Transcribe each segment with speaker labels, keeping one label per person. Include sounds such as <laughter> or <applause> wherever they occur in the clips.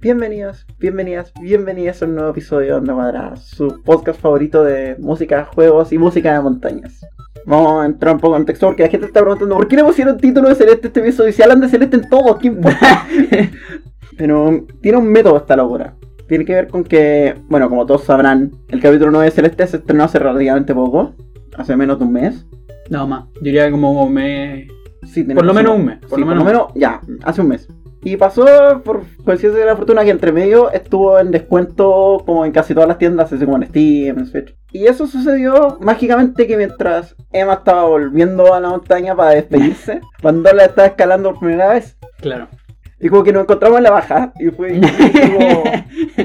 Speaker 1: Bienvenidos, bienvenidas, bienvenidas a un nuevo episodio de Onda Cuadrada, su podcast favorito de música, juegos y música de montañas. Vamos a entrar un poco en contexto porque la gente está preguntando ¿por qué le pusieron título de Celeste este episodio? Si hablan de Celeste en todo, ¿qué importa? <laughs> Pero tiene un método esta locura. Tiene que ver con que, bueno, como todos sabrán, el capítulo 9 de Celeste se estrenó hace relativamente poco, hace menos de un mes.
Speaker 2: No más, diría que como un mes.
Speaker 1: Sí,
Speaker 2: Por lo menos un mes, por
Speaker 1: Sí,
Speaker 2: lo menos.
Speaker 1: ya, hace un mes. Y pasó por coincidencia de la fortuna que entre medio estuvo en descuento como en casi todas las tiendas, así como en Steam, en Switch. Y eso sucedió mágicamente que mientras Emma estaba volviendo a la montaña para despedirse, <laughs> cuando la estaba escalando por primera vez.
Speaker 2: Claro.
Speaker 1: Y como que nos encontramos en la baja. Y fue y como,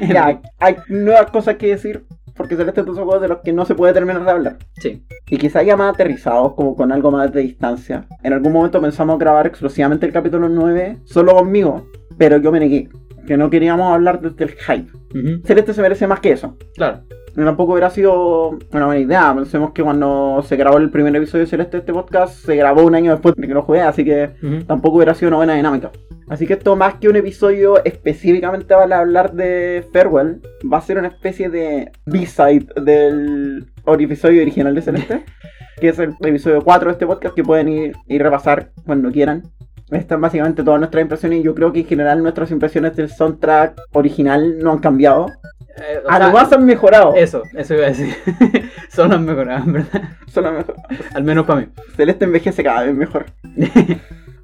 Speaker 1: <laughs> ya, hay nuevas cosas que decir. Porque Celeste es un juego de los que no se puede terminar de hablar.
Speaker 2: Sí.
Speaker 1: Y quizá ya más aterrizados, como con algo más de distancia. En algún momento pensamos grabar exclusivamente el capítulo 9 solo conmigo, pero yo me negué. Que no queríamos hablar desde el hype. Celeste se merece más que eso.
Speaker 2: Claro.
Speaker 1: Tampoco hubiera sido una buena idea. Pensemos que cuando se grabó el primer episodio de Celeste de este podcast, se grabó un año después de que lo jugué, así que tampoco hubiera sido una buena dinámica. Así que esto más que un episodio específicamente para hablar de Farewell, va a ser una especie de B-side del episodio original de Celeste, <laughs> que es el episodio 4 de este podcast que pueden ir y repasar cuando quieran. Están básicamente todas nuestras impresiones y yo creo que en general nuestras impresiones del soundtrack original no han cambiado.
Speaker 2: Eh,
Speaker 1: Además han mejorado.
Speaker 2: Eso, eso iba a decir. <laughs> Son las mejoradas, en verdad.
Speaker 1: Son las mejor-
Speaker 2: Al menos para mí.
Speaker 1: Celeste envejece cada vez mejor. <laughs>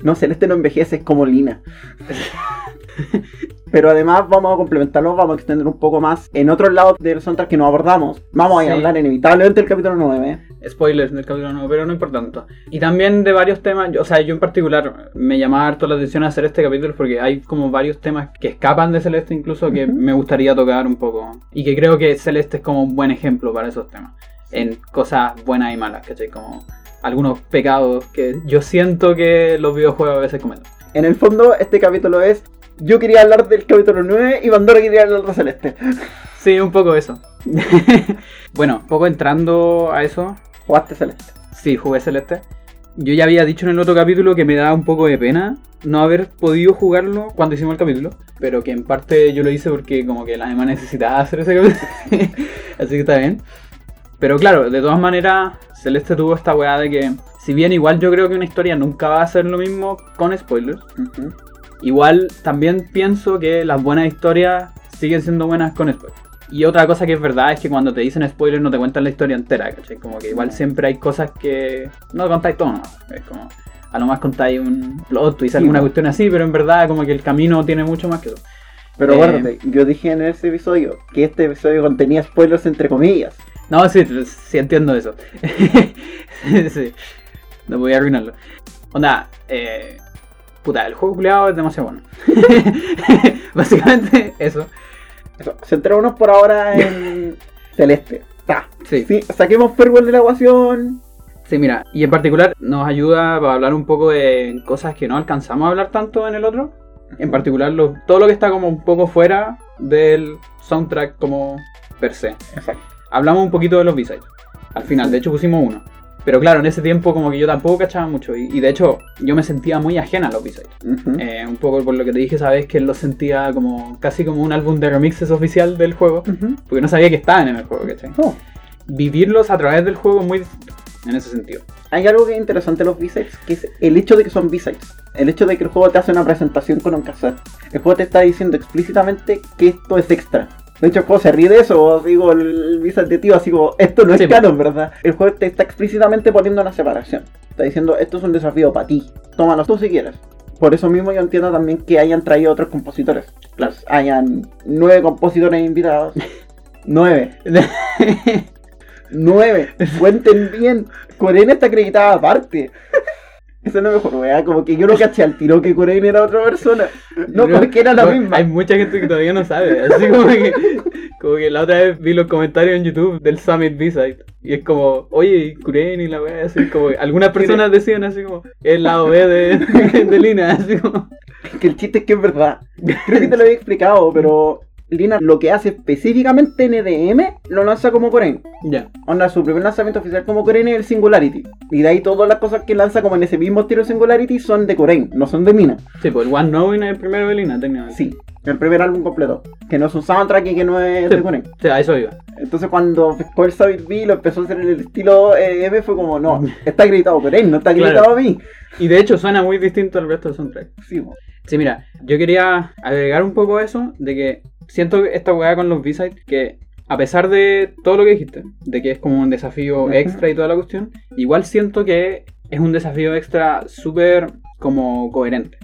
Speaker 1: No, Celeste no envejece, es como Lina. <laughs> <laughs> Pero además vamos a complementarlo, vamos a extender un poco más en otros lados del soundtrack que no abordamos. Vamos a hablar inevitablemente del capítulo 9.
Speaker 2: Spoilers del capítulo 9, pero no importa tanto. Y también de varios temas, yo- o sea, yo en particular me llamaba harto la atención hacer este capítulo porque hay como varios temas que escapan de Celeste incluso que me gustaría tocar un poco. Y que creo que Celeste es como un buen ejemplo para esos temas. En cosas buenas y malas, ¿cachai? Como algunos pecados que yo siento que los videojuegos a veces cometen.
Speaker 1: En el fondo, este capítulo es. Yo quería hablar del capítulo 9 y Pandora quería hablar de Celeste. <laughs>
Speaker 2: Sí, un poco eso. <laughs> bueno, un poco entrando a eso,
Speaker 1: Jugaste Celeste.
Speaker 2: Sí, jugué Celeste. Yo ya había dicho en el otro capítulo que me daba un poco de pena no haber podido jugarlo cuando hicimos el capítulo, pero que en parte yo lo hice porque como que la Emma necesitaba hacer ese capítulo, <laughs> así que está bien. Pero claro, de todas maneras, Celeste tuvo esta weá de que, si bien igual yo creo que una historia nunca va a ser lo mismo con spoilers,
Speaker 1: Ujú.
Speaker 2: Igual también pienso que las buenas historias siguen siendo buenas con spoilers. Y otra cosa que es verdad es que cuando te dicen spoilers no te cuentan la historia entera, ¿cachai? Como que igual siempre hay cosas que no contáis todo, ¿no? Es como, a lo más contáis un plot twist,
Speaker 1: Sí,
Speaker 2: alguna
Speaker 1: ¿no?
Speaker 2: cuestión así, pero en verdad como que el camino tiene mucho más que eso.
Speaker 1: Pero
Speaker 2: Eh,
Speaker 1: acuérdate, yo dije en ese episodio que este episodio contenía spoilers entre comillas.
Speaker 2: No, sí, sí entiendo eso. <laughs> sí, no voy a arruinarlo. Onda, eh, puta, el juego culiado es demasiado bueno. <laughs> Básicamente eso.
Speaker 1: Eso, centrémonos por ahora <laughs> en Celeste. Ta.
Speaker 2: Sí.
Speaker 1: Sí, saquemos Farewell de la ecuación.
Speaker 2: Sí, mira, y en particular nos ayuda para hablar un poco de cosas que no alcanzamos a hablar tanto en el otro. En particular, lo- todo lo que está como un poco fuera del soundtrack como per se.
Speaker 1: Exacto.
Speaker 2: Hablamos un poquito de los B-sides. Al final, de hecho pusimos uno. Pero claro, en ese tiempo como que yo tampoco cachaba mucho. Y, y de hecho, yo me sentía muy ajena a los B-sides.
Speaker 1: Ujú.
Speaker 2: Eh, un poco por lo que te dije, sabes que lo sentía como casi como un álbum de remixes oficial del juego. Porque no sabía que estaban en el juego, ¿cachai?
Speaker 1: Oh,
Speaker 2: Vivirlos a través del juego es muy distinto. En ese sentido.
Speaker 1: Hay algo que es interesante en los B-Sides, que es el hecho de que son B-Sides. El hecho de que el juego te hace una presentación con un cassette. El juego te está diciendo explícitamente que esto es extra. De hecho, el juego se ríe de eso, digo, el B-Side de tío, así como, esto no es
Speaker 2: Sí,
Speaker 1: canon, ¿verdad? El juego te está explícitamente poniendo una separación. Está diciendo, esto es un desafío para ti. Tómalo tú si quieres. Por eso mismo yo entiendo también que hayan traído otros compositores.
Speaker 2: Claro.
Speaker 1: Hayan nueve compositores invitados. <laughs> nueve. <laughs> Nueve. Cuenten bien. Corea está acreditada aparte. No es mejor, weá. Como que yo no caché al tiro que Corea era otra persona. No,
Speaker 2: Creo-
Speaker 1: porque era la
Speaker 2: no,
Speaker 1: misma.
Speaker 2: Hay mucha gente que todavía no sabe. Así como que, como que la otra vez vi los comentarios en YouTube del Summit B-Side. Y es como, oye, Kuren y la wea, así como. Algunas personas decían así como, el lado B de, de Lina, así como.
Speaker 1: Que el chiste es que es verdad. Creo que te lo había explicado, pero Lina lo que hace específicamente NDM lo lanza como Corain.
Speaker 2: Ya.
Speaker 1: Onda, su primer lanzamiento oficial como Corain es el Singularity. Y de ahí todas las cosas que lanza como en ese mismo estilo Singularity son de Corain, no son de Mina.
Speaker 2: Sí, pues el One Knowing es el primero de Lina, técnicamente.
Speaker 1: Sí, el primer álbum completo. Que no es un soundtrack y que no es
Speaker 2: Sí.
Speaker 1: de Corain.
Speaker 2: Sí, a eso iba.
Speaker 1: Entonces cuando pescó el Savage B lo empezó a hacer en el estilo EDM fue como, no, <laughs> está gritado Corain, no está
Speaker 2: Claro.
Speaker 1: gritado a mí.
Speaker 2: Y de hecho suena muy distinto al resto del soundtrack.
Speaker 1: Sí, po.
Speaker 2: Sí, mira, yo quería agregar un poco eso, de que siento esta weá con los B-Sides, que a pesar de todo lo que dijiste, de que es como un desafío extra y toda la cuestión, igual siento que es un desafío extra súper como coherente.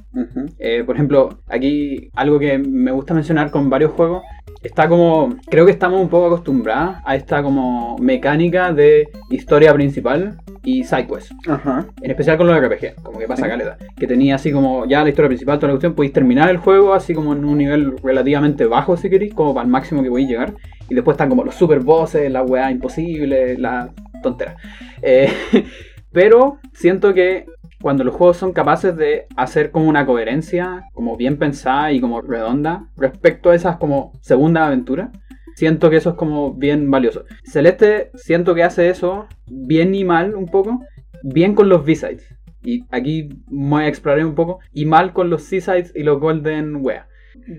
Speaker 2: Eh, por ejemplo, aquí algo que me gusta mencionar con varios juegos, está como, creo que estamos un poco acostumbrados a esta como mecánica de historia principal y side quest.
Speaker 1: Ajá.
Speaker 2: En especial con los RPG, como que pasa
Speaker 1: Sí.
Speaker 2: caleta. Que tenía así como ya la historia principal, toda la cuestión, podéis terminar el juego así como en un nivel relativamente bajo si queréis, como para el máximo que podéis llegar. Y después están como los super bosses, la weá imposible, la tontera. Eh, <laughs> pero siento que cuando los juegos son capaces de hacer como una coherencia, como bien pensada y como redonda, respecto a esas como segunda aventura, siento que eso es como bien valioso. Celeste siento que hace eso bien y mal un poco, bien con los B-Sides. Y aquí voy a explorar un poco, y mal con los C-Sides y los Golden Wea.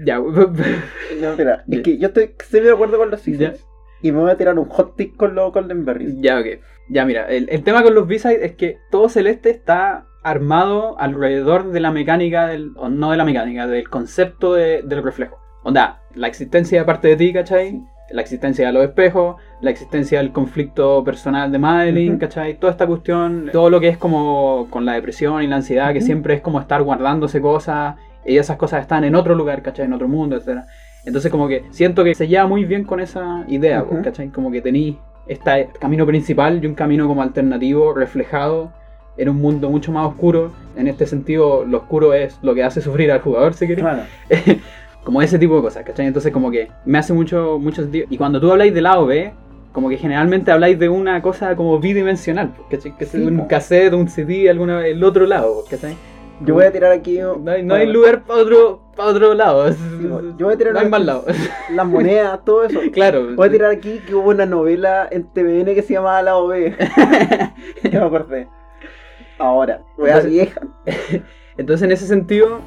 Speaker 2: Ya, <laughs>
Speaker 1: No, mira, es que yo estoy de acuerdo con los. Seasons. Y me voy a tirar un hot tip con los Golden Berries.
Speaker 2: ya, ok. Ya, mira, el, el tema con los B-Sides es que todo Celeste está armado alrededor de la mecánica, del, o no de la mecánica, del concepto de- del reflejo. Onda, la existencia de parte de ti, ¿cachai? La existencia de los espejos, la existencia del conflicto personal de Madeline,
Speaker 1: Ujú.
Speaker 2: ¿cachai? Toda esta cuestión, todo lo que es como con la depresión y la ansiedad, que siempre es como estar guardándose cosas, y esas cosas están en otro lugar, ¿cachai? En otro mundo, etc. Entonces como que siento que se lleva muy bien con esa idea,
Speaker 1: Ujú.
Speaker 2: ¿cachai? Como que tení este camino principal y un camino como alternativo reflejado en un mundo mucho más oscuro. En este sentido, lo oscuro es lo que hace sufrir al jugador, si querés.
Speaker 1: Claro. <laughs>
Speaker 2: como ese tipo de cosas, ¿cachai? Entonces como que me hace mucho, mucho sentido. Y cuando tú habláis del lado B, como que generalmente habláis de una cosa como bidimensional, ¿cachai? Que es
Speaker 1: Sí,
Speaker 2: un
Speaker 1: po.
Speaker 2: cassette, un CD, alguna, el otro lado, ¿cachai?
Speaker 1: Yo voy a tirar aquí.
Speaker 2: No hay, no hay lugar para otro, pa' otro lado.
Speaker 1: yo voy a tirar
Speaker 2: no hay más lado. <laughs>
Speaker 1: Las monedas, todo eso.
Speaker 2: claro.
Speaker 1: Voy a tirar aquí que hubo una novela en TVN que se llamaba La OB. <laughs> ya me acordé. Ahora, wea vieja. <laughs>
Speaker 2: Entonces, en ese sentido,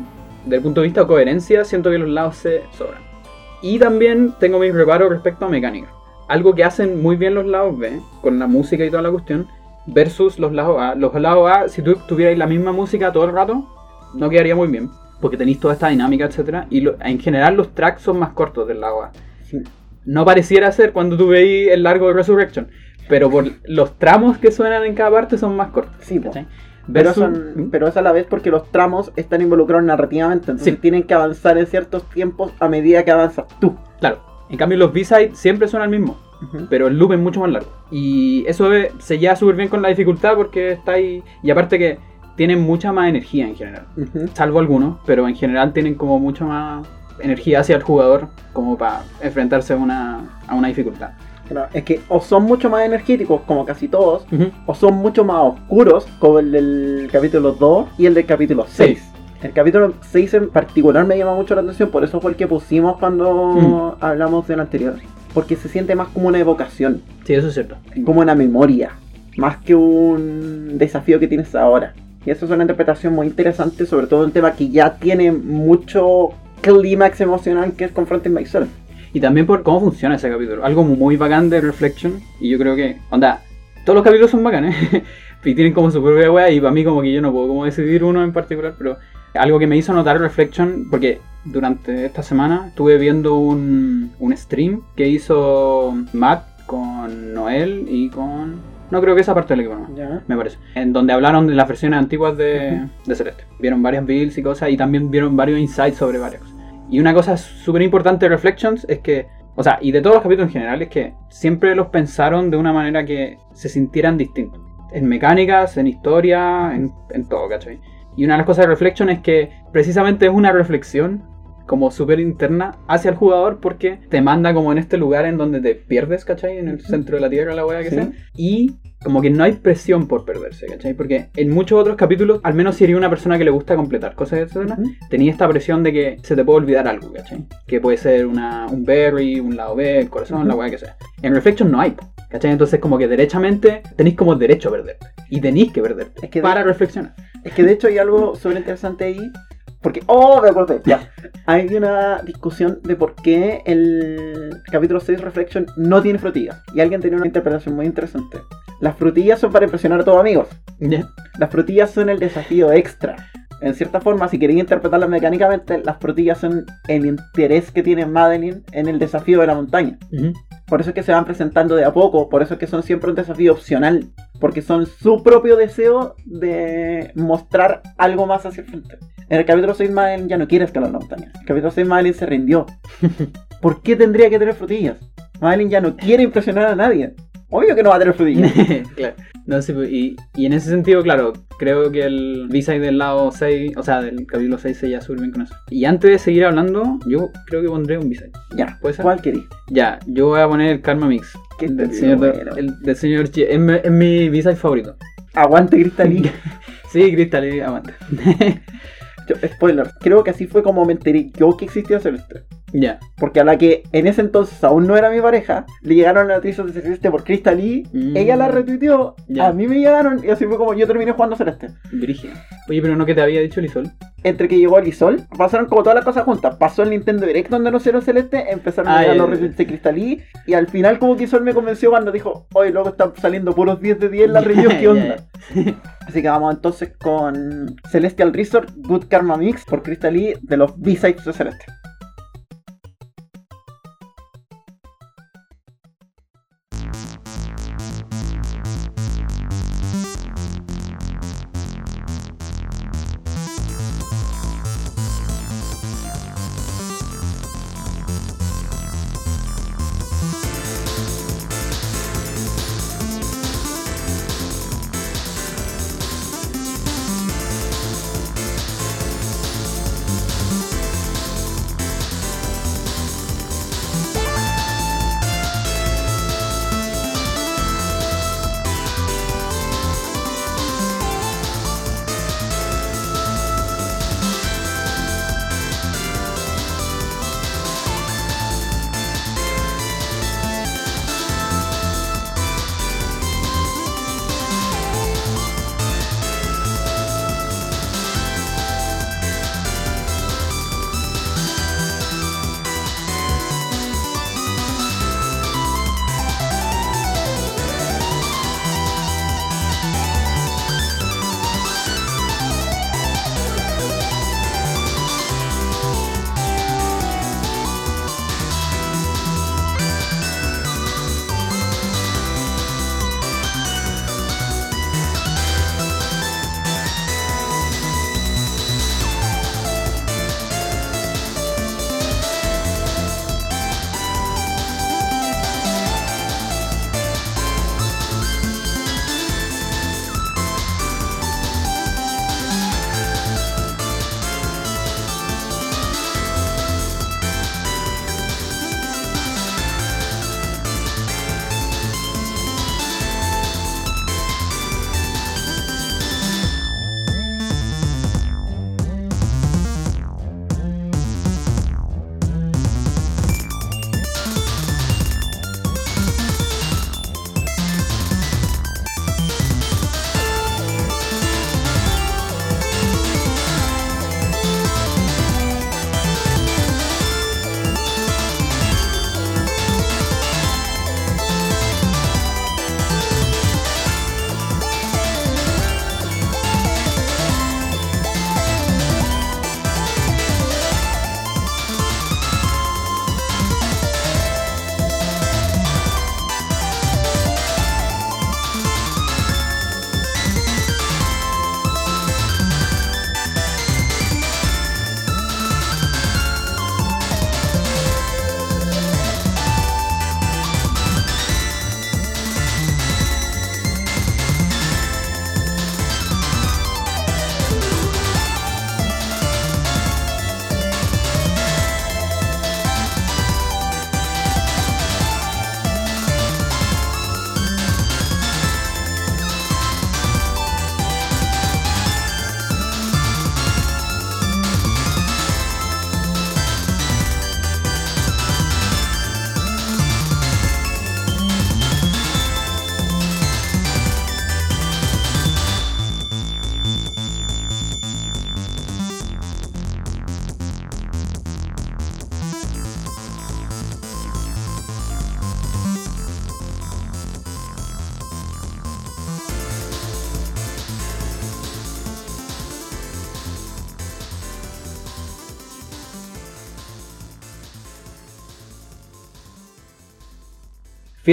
Speaker 2: desde el punto de vista de coherencia, siento que los lados se sobran. Y también tengo mis reparos respecto a mecánica. Algo que hacen muy bien los lados B, con la música y toda la cuestión, versus los lados A. Los lados A, si tú tuvierais la misma música todo el rato, no quedaría muy bien, porque tenéis toda esta dinámica, etc. Y lo- en general los tracks son más cortos del lado A. No pareciera ser cuando tú veis el largo de Resurrection, pero por los tramos que suenan en cada parte son más cortos.
Speaker 1: Sí. Pero, son, pero es a la vez porque los tramos están involucrados narrativamente, entonces
Speaker 2: Sí.
Speaker 1: tienen que avanzar en ciertos tiempos a medida que avanzas tú.
Speaker 2: Claro, en cambio los B-Sides siempre son el mismo, pero el loop es mucho más largo. Y eso se lleva súper bien con la dificultad porque está ahí. Y aparte que tienen mucha más energía en general. Salvo algunos, pero en general tienen como mucha más energía hacia el jugador como para enfrentarse a una, a una dificultad.
Speaker 1: Claro, es que o son mucho más energéticos, como casi todos, o son mucho más oscuros, como el del capítulo 2 y el del capítulo 6. El capítulo 6 en particular me llama mucho la atención, por eso fue el que pusimos cuando
Speaker 2: Mm.
Speaker 1: hablamos del anterior. Porque se siente más como una evocación,
Speaker 2: Sí, eso es cierto.
Speaker 1: como una memoria, más que un desafío que tienes ahora. Y eso es una interpretación muy interesante, sobre todo un tema que ya tiene mucho clímax emocional que es Confronting Myself.
Speaker 2: Y también por cómo funciona ese capítulo. Algo muy bacán de Reflection. Y yo creo que, onda, todos los capítulos son bacanes. <laughs> y tienen como su propia wea. Y para mí, como que yo no puedo como decidir uno en particular. Pero algo que me hizo notar Reflection, porque durante esta semana estuve viendo un, un stream que hizo Matt con Noel y con. No creo que esa parte del equipo, no me parece. En donde hablaron de las versiones antiguas de, de Celeste. Vieron varias builds y cosas y también vieron varios insights sobre varias cosas. Y una cosa súper importante de Reflections es que, o sea, y de todos los capítulos en general, es que siempre los pensaron de una manera que se sintieran distintos. En mecánicas, en historia, en, en todo, ¿cachai? Y una de las cosas de Reflection es que precisamente es una reflexión como súper interna hacia el jugador porque te manda como en este lugar en donde te pierdes, ¿cachai? En el centro de la tierra, la weá que
Speaker 1: Sí.
Speaker 2: sea. Y como que no hay presión por perderse, ¿cachai? Porque en muchos otros capítulos, al menos si eres una persona que le gusta completar cosas, etcétera,
Speaker 1: Ujú.
Speaker 2: tenía esta presión de que se te puede olvidar algo, ¿cachai? Que puede ser una, un berry, un lado B, el corazón, la weá que sea. En Reflection no hay, ¿cachai? Entonces como que derechamente tenéis como derecho a perderte. Y tenéis que perderte
Speaker 1: Es que de-
Speaker 2: para reflexionar.
Speaker 1: Es que de hecho hay algo súper interesante ahí. Porque, oh, me acordé, ya. Hay una discusión de por qué el capítulo 6 Reflection no tiene frutillas. Y alguien tenía una interpretación muy interesante. Las frutillas son para impresionar a todos amigos. Las frutillas son el desafío extra. En cierta forma, si queréis interpretarlas mecánicamente, las frutillas son el interés que tiene Madeline en el desafío de la montaña. Por eso es que se van presentando de a poco, por eso es que son siempre un desafío opcional, porque son su propio deseo de mostrar algo más hacia el frente. En el capítulo 6 Madeline ya no quiere escalar la montaña. En el capítulo 6 Madeline se rindió. <laughs> ¿Por qué tendría que tener frutillas? Madeline ya no quiere impresionar a nadie. Obvio que no va a tener frutillas. <laughs>
Speaker 2: claro. No, sí, pues, y, y en ese sentido, claro, creo que el B-side del lado 6, o sea, del capítulo 6 se ya súper bien con eso. Y antes de seguir hablando, yo creo que pondré un B-side.
Speaker 1: ya,
Speaker 2: ¿Puede ser?
Speaker 1: ¿cuál querí?
Speaker 2: Ya, yo voy a poner el Karma Mix.
Speaker 1: Qué
Speaker 2: del señor,
Speaker 1: bueno.
Speaker 2: el, del señor G. Es, mi- es mi B-side favorito.
Speaker 1: Aguante Cristalí. <laughs>
Speaker 2: Sí, Crystal, eh, aguanta.
Speaker 1: Spoiler, creo que así fue como me enteré yo que existía Celeste.
Speaker 2: Ya.
Speaker 1: Porque a la que en ese entonces aún no era mi pareja, le llegaron las noticias de Celeste por Crystal Lee,
Speaker 2: Mm.
Speaker 1: ella la retuiteó, a mí me llegaron y así fue como yo terminé jugando Celeste.
Speaker 2: Brígido. Oye, pero no que te había dicho Lisol.
Speaker 1: Entre que llegó el Isol, pasaron como todas las cosas juntas. Pasó el Nintendo Direct donde anunciaron Celeste, empezaron a
Speaker 2: Ah,
Speaker 1: llegar los retweets de Crystal Lee, y al final como que Isol me convenció cuando dijo, oye, luego están saliendo puros 10 de 10 en la <laughs> review, ¿qué onda? Así que vamos entonces con Celestial Resort Good Karma Mix por Crystal Lee de los B-Sides de Celeste.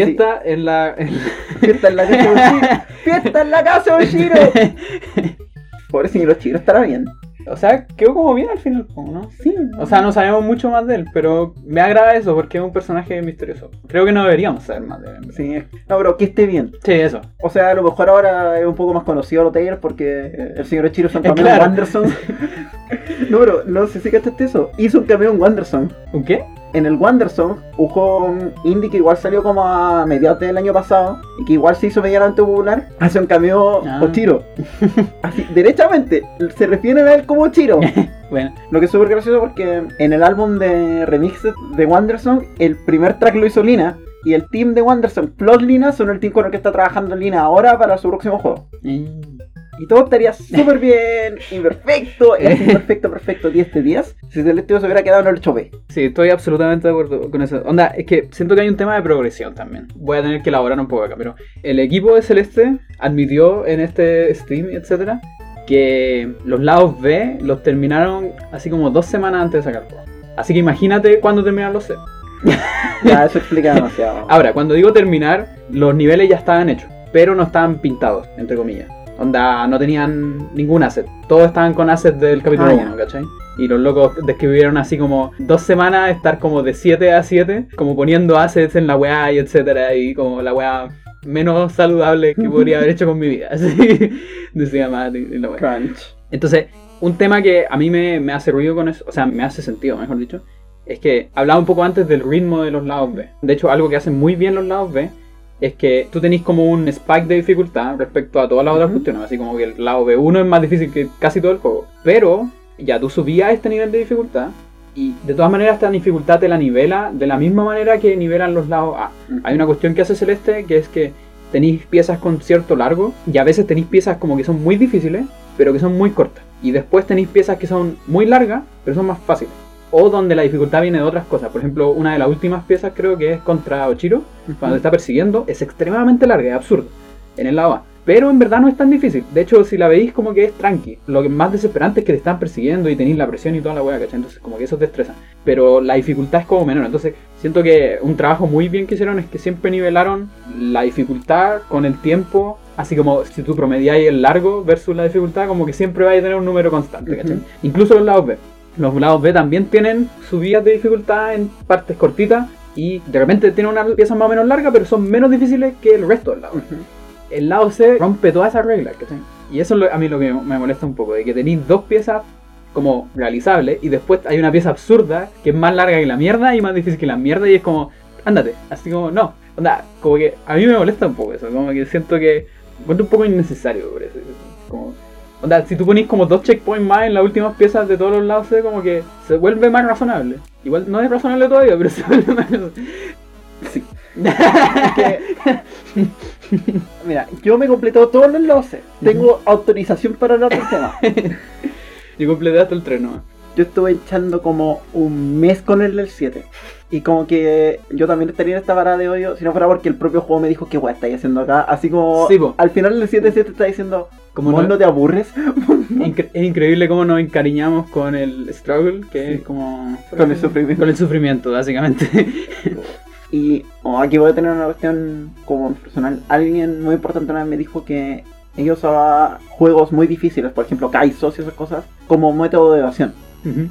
Speaker 2: Fiesta en la. en- <laughs>
Speaker 1: Fiesta en la casa de Oshiro. <laughs> Fiesta en la casa de Oshiro. <laughs> Pobre señor Oshiro, estará bien.
Speaker 2: o sea, quedó como bien al final, ¿no?
Speaker 1: Sí.
Speaker 2: O sea, no sabemos mucho más de él, pero me agrada eso porque es un personaje misterioso. Creo que no deberíamos saber más de él.
Speaker 1: Sí. No, pero que esté bien.
Speaker 2: Sí, eso.
Speaker 1: O sea, a lo mejor ahora es un poco más conocido los Taylor porque el señor Oshiro es un cameo en Wanderson. no, pero no sé si cachaste eso. Hizo un cameo en Wanderson.
Speaker 2: ¿Un qué?
Speaker 1: En el Wanderson, un juego indie que igual salió como a mediados del año pasado y que igual se hizo medianamente popular, hace un cameo
Speaker 2: Ah.
Speaker 1: Oshiro. <laughs> Así, derechamente, se refieren a él como Oshiro. <laughs>
Speaker 2: Bueno,
Speaker 1: Lo que es súper gracioso porque en el álbum de remixes de Wanderson, el primer track lo hizo Lina. Y el team de Wanderson plus Lina son el team con el que está trabajando Lina ahora para su próximo juego. Y todo estaría súper bien, imperfecto, es <laughs> imperfecto, perfecto, 10 de 10. Si Celeste se hubiera quedado en el 8B.
Speaker 2: sí, estoy absolutamente de acuerdo con eso. Onda, es que siento que hay un tema de progresión también. Voy a tener que elaborar un poco acá, pero el equipo de Celeste admitió en este stream, etcétera, que los lados B los terminaron así como dos semanas antes de sacar. Así que imagínate cuándo terminan los C. <laughs>
Speaker 1: Ya, eso explica demasiado.
Speaker 2: Ahora, cuando digo terminar, los niveles ya estaban hechos, pero no estaban pintados, entre comillas. Onda, no tenían ningún asset. Todos estaban con assets del capítulo
Speaker 1: Ah,
Speaker 2: 1,
Speaker 1: ya.
Speaker 2: ¿cachai? Y los locos describieron así como dos semanas estar como de 7 a 7, como poniendo assets en la weá y etcétera, y como la weá menos saludable que <laughs> podría haber hecho con mi vida. <laughs> Así decía más la weá.
Speaker 1: Crunch.
Speaker 2: Entonces, un tema que a mí me, me hace ruido con eso, o sea, me hace sentido, mejor dicho, es que hablaba un poco antes del ritmo de los lados B. De hecho, algo que hacen muy bien los lados B es que tú tenés como un spike de dificultad respecto a todas las otras
Speaker 1: Ujú.
Speaker 2: cuestiones, así como que el lado B1 es más difícil que casi todo el juego. Pero ya tú subías este nivel de dificultad y de todas maneras esta dificultad te la nivela de la misma manera que nivelan los lados A. Hay una cuestión que hace Celeste que es que tenéis piezas con cierto largo y a veces tenéis piezas como que son muy difíciles, pero que son muy cortas. Y después tenéis piezas que son muy largas, pero son más fáciles. O donde la dificultad viene de otras cosas. Por ejemplo, una de las últimas piezas creo que es contra Ochiro, cuando está persiguiendo, es extremadamente larga, es absurdo, en el lado A. Pero en verdad no es tan difícil. De hecho, si la veis como que es tranqui. Lo que más desesperante es que te están persiguiendo y tenéis la presión y toda la hueá, ¿cachai? Entonces como que eso te estresa. Pero la dificultad es como menor. Entonces siento que un trabajo muy bien que hicieron es que siempre nivelaron la dificultad con el tiempo. Así como si tú promediáis el largo versus la dificultad, como que siempre vais a tener un número constante, ¿cachai? Incluso los lados B. Los lados B también tienen subidas de dificultad en partes cortitas y de repente tienen una pieza más o menos larga, pero son menos difíciles que el resto del lado. El lado C rompe todas esas reglas, ¿cachai? Y eso es lo- a mí lo que me molesta un poco, de que tenéis dos piezas como realizables y después hay una pieza absurda que es más larga que la mierda y más difícil que la mierda y es como, ándate, así como, no, onda, como que a mí me molesta un poco eso, como que siento que encuentro un poco innecesario por eso, como, onda, si tú ponís como dos checkpoints más en las últimas piezas de todos los lados como que se vuelve más razonable. Igual no es razonable todavía, pero <laughs> se vuelve más
Speaker 1: Sí. Es que- <laughs> Mira, yo me he completado todos los lados C. Tengo autorización para hablar del tema. <laughs>
Speaker 2: Yo completé hasta el 3 nomás.
Speaker 1: Yo estuve echando como un mes con el del 7. Y como que yo también estaría en esta parada de odio si no fuera porque el propio juego me dijo que guay estáis haciendo acá. Así como
Speaker 2: Sí,
Speaker 1: al final del 7 7 está diciendo,
Speaker 2: Como
Speaker 1: ¿Vos
Speaker 2: no-
Speaker 1: no te aburres? <laughs>
Speaker 2: Incre- es increíble cómo nos encariñamos con el struggle, que
Speaker 1: Sí.
Speaker 2: es como...
Speaker 1: Con el sufrimiento.
Speaker 2: Con el sufrimiento, básicamente. <laughs>
Speaker 1: Y oh, aquí voy a tener una cuestión como personal. Alguien muy importante una vez me dijo que ellos usaban juegos muy difíciles, por ejemplo Kaisos y esas cosas, como método de evasión.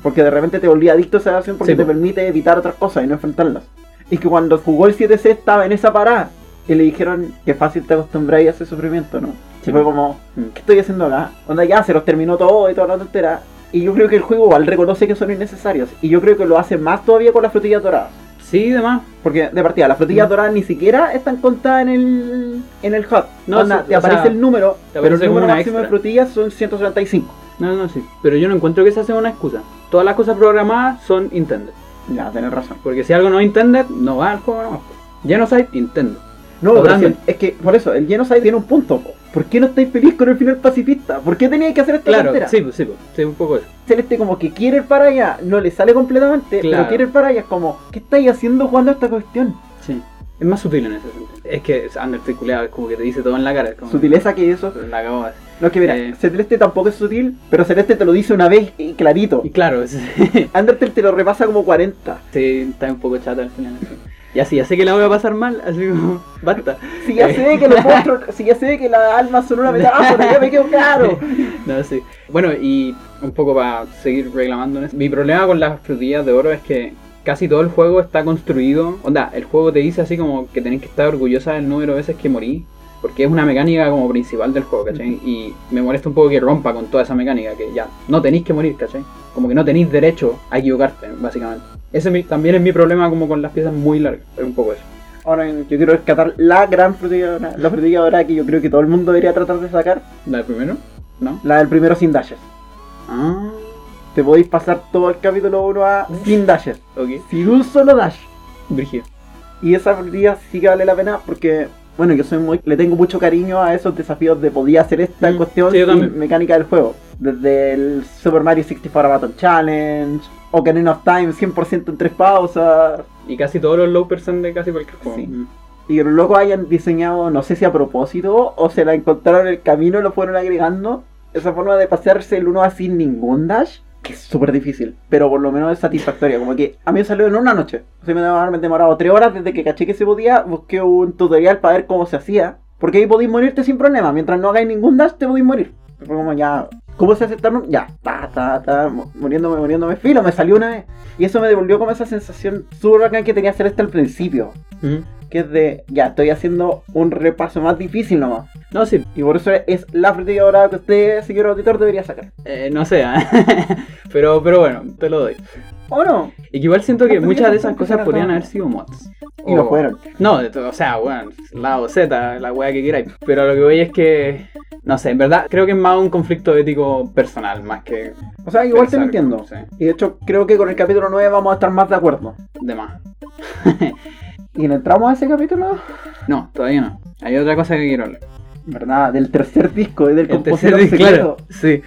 Speaker 1: Porque de repente te volvía adicto a esa evasión porque
Speaker 2: Sí,
Speaker 1: te permite evitar otras cosas y no enfrentarlas. Y que cuando jugó el 7C estaba en esa parada y le dijeron que fácil te acostumbráis a ese sufrimiento, ¿no? Y fue como, ¿qué estoy haciendo acá? Onda ya se los terminó todo y toda la tontera. Y yo creo que el juego igual reconoce que son innecesarios. Y yo creo que lo hace más todavía con las frutillas doradas.
Speaker 2: Sí, demás.
Speaker 1: Porque de partida, las frutillas
Speaker 2: Mm.
Speaker 1: doradas ni siquiera están contadas en el, en el HUD.
Speaker 2: No,
Speaker 1: Onda,
Speaker 2: sí,
Speaker 1: te aparece
Speaker 2: sea,
Speaker 1: el número, pero el número máximo de
Speaker 2: extra.
Speaker 1: frutillas son 175.
Speaker 2: No, no, sí. Pero yo no encuentro que esa sea una excusa. Todas las cosas programadas son intended.
Speaker 1: Ya, tenés razón.
Speaker 2: Porque si algo no es intended, no va al juego nomás. Genocide, intended.
Speaker 1: No, si- es que por eso, el Genocide tiene un punto. po. ¿Por qué no estáis feliz con el final pacifista? ¿Por qué teníais que hacer esta
Speaker 2: Claro, sí, pues, sí, pues, sí, un poco eso.
Speaker 1: Celeste como que quiere ir para allá, no le sale completamente,
Speaker 2: Claro.
Speaker 1: pero quiere ir para allá. Es como, ¿qué estáis haciendo jugando a esta cuestión?
Speaker 2: Sí. Es más sutil en ese sentido. Es que Undertale culeado es como que te dice todo en la cara. Es como,
Speaker 1: Sutileza que eso.
Speaker 2: La
Speaker 1: No, es que mira,
Speaker 2: Eh.
Speaker 1: Celeste tampoco es sutil, pero Celeste te lo dice una vez y clarito.
Speaker 2: Y claro, es- <laughs>
Speaker 1: Undertale te lo repasa como 40.
Speaker 2: sí, está un poco chata al final. <laughs> Ya sí, ya sé que la voy a pasar mal, así como, <laughs> basta.
Speaker 1: Si ya sé que los <laughs> monstruos, si ya sé que las almas son una metáfora, ya me quedo claro. <laughs>
Speaker 2: No, sí. Bueno, y un poco para seguir reclamando. Mi problema con las frutillas de oro es que casi todo el juego está construido. Onda, el juego te dice así como que tenés que estar orgullosa del número de veces que morí. Porque es una mecánica como principal del juego, ¿cachai? Y me molesta un poco que rompa con toda esa mecánica, que ya no tenéis que morir, ¿cachai? Como que no tenéis derecho a equivocarte, básicamente. Ese es mi- también es mi problema como con las piezas muy largas, es un poco eso.
Speaker 1: Ahora yo quiero rescatar la gran frutilla la frutilla ahora que yo creo que todo el mundo debería tratar de sacar,
Speaker 2: ¿La del primero? ¿No?
Speaker 1: la del primero sin dashes.
Speaker 2: Ah,
Speaker 1: Te podéis pasar todo el capítulo 1 a sin dashes,
Speaker 2: ok.
Speaker 1: sin un solo dash.
Speaker 2: Brígido.
Speaker 1: Y esa frutilla sí que vale la pena porque, bueno, yo soy muy, le tengo mucho cariño a esos desafíos de podía hacer esta
Speaker 2: Mm,
Speaker 1: cuestión
Speaker 2: sí,
Speaker 1: mecánica del juego. Desde el Super Mario 64 Battle Challenge, Ocarina of Time 100% en tres pausas.
Speaker 2: Y casi todos los low percent de casi cualquier juego.
Speaker 1: Sí.
Speaker 2: Mm.
Speaker 1: Y que los locos hayan diseñado, no sé si a propósito, o se la encontraron en el camino y lo fueron agregando. Esa forma de pasearse el uno a sin ningún dash, que es súper difícil, pero por lo menos es satisfactoria. Como que a mí me salió en una noche. O sea, me haber demorado tres horas desde que caché que se podía. Busqué un tutorial para ver cómo se hacía. Porque ahí podéis morirte sin problema. Mientras no hagáis ningún dash, te podéis morir. Fue como ya. ¿Cómo se run? Ya, ta, ta, ta, mu- muriéndome, muriéndome. Filo, me salió una vez. Y eso me devolvió como esa sensación súper bacán que tenía Celeste al principio
Speaker 2: Mm.
Speaker 1: que es de, ya, estoy haciendo un repaso más difícil nomás.
Speaker 2: No, sí,
Speaker 1: Y por eso es la frutilla ahora que usted, señor auditor, debería sacar.
Speaker 2: eh, no sé, ¿eh? <laughs> pero, pero bueno, te lo doy.
Speaker 1: ¿O no?
Speaker 2: Y que igual siento que
Speaker 1: No,
Speaker 2: muchas de esas cosas podrían haber sido mods.
Speaker 1: Y
Speaker 2: O-
Speaker 1: lo fueron.
Speaker 2: No, de todo, o sea, bueno, la Z, la wea que queráis. Pero lo que voy es que, no sé, en verdad creo que es más un conflicto ético personal, más que
Speaker 1: O sea, igual te
Speaker 2: pensar,
Speaker 1: lo entiendo.
Speaker 2: sí,
Speaker 1: Y de hecho, creo que con el capítulo 9 vamos a estar más de acuerdo.
Speaker 2: de más. <laughs>
Speaker 1: ¿Y entramos a ese capítulo?
Speaker 2: No, todavía no. Hay otra cosa que quiero hablar.
Speaker 1: ¿Verdad? Del tercer disco del
Speaker 2: El tercer
Speaker 1: compositor
Speaker 2: disco,
Speaker 1: secreto.
Speaker 2: claro, sí.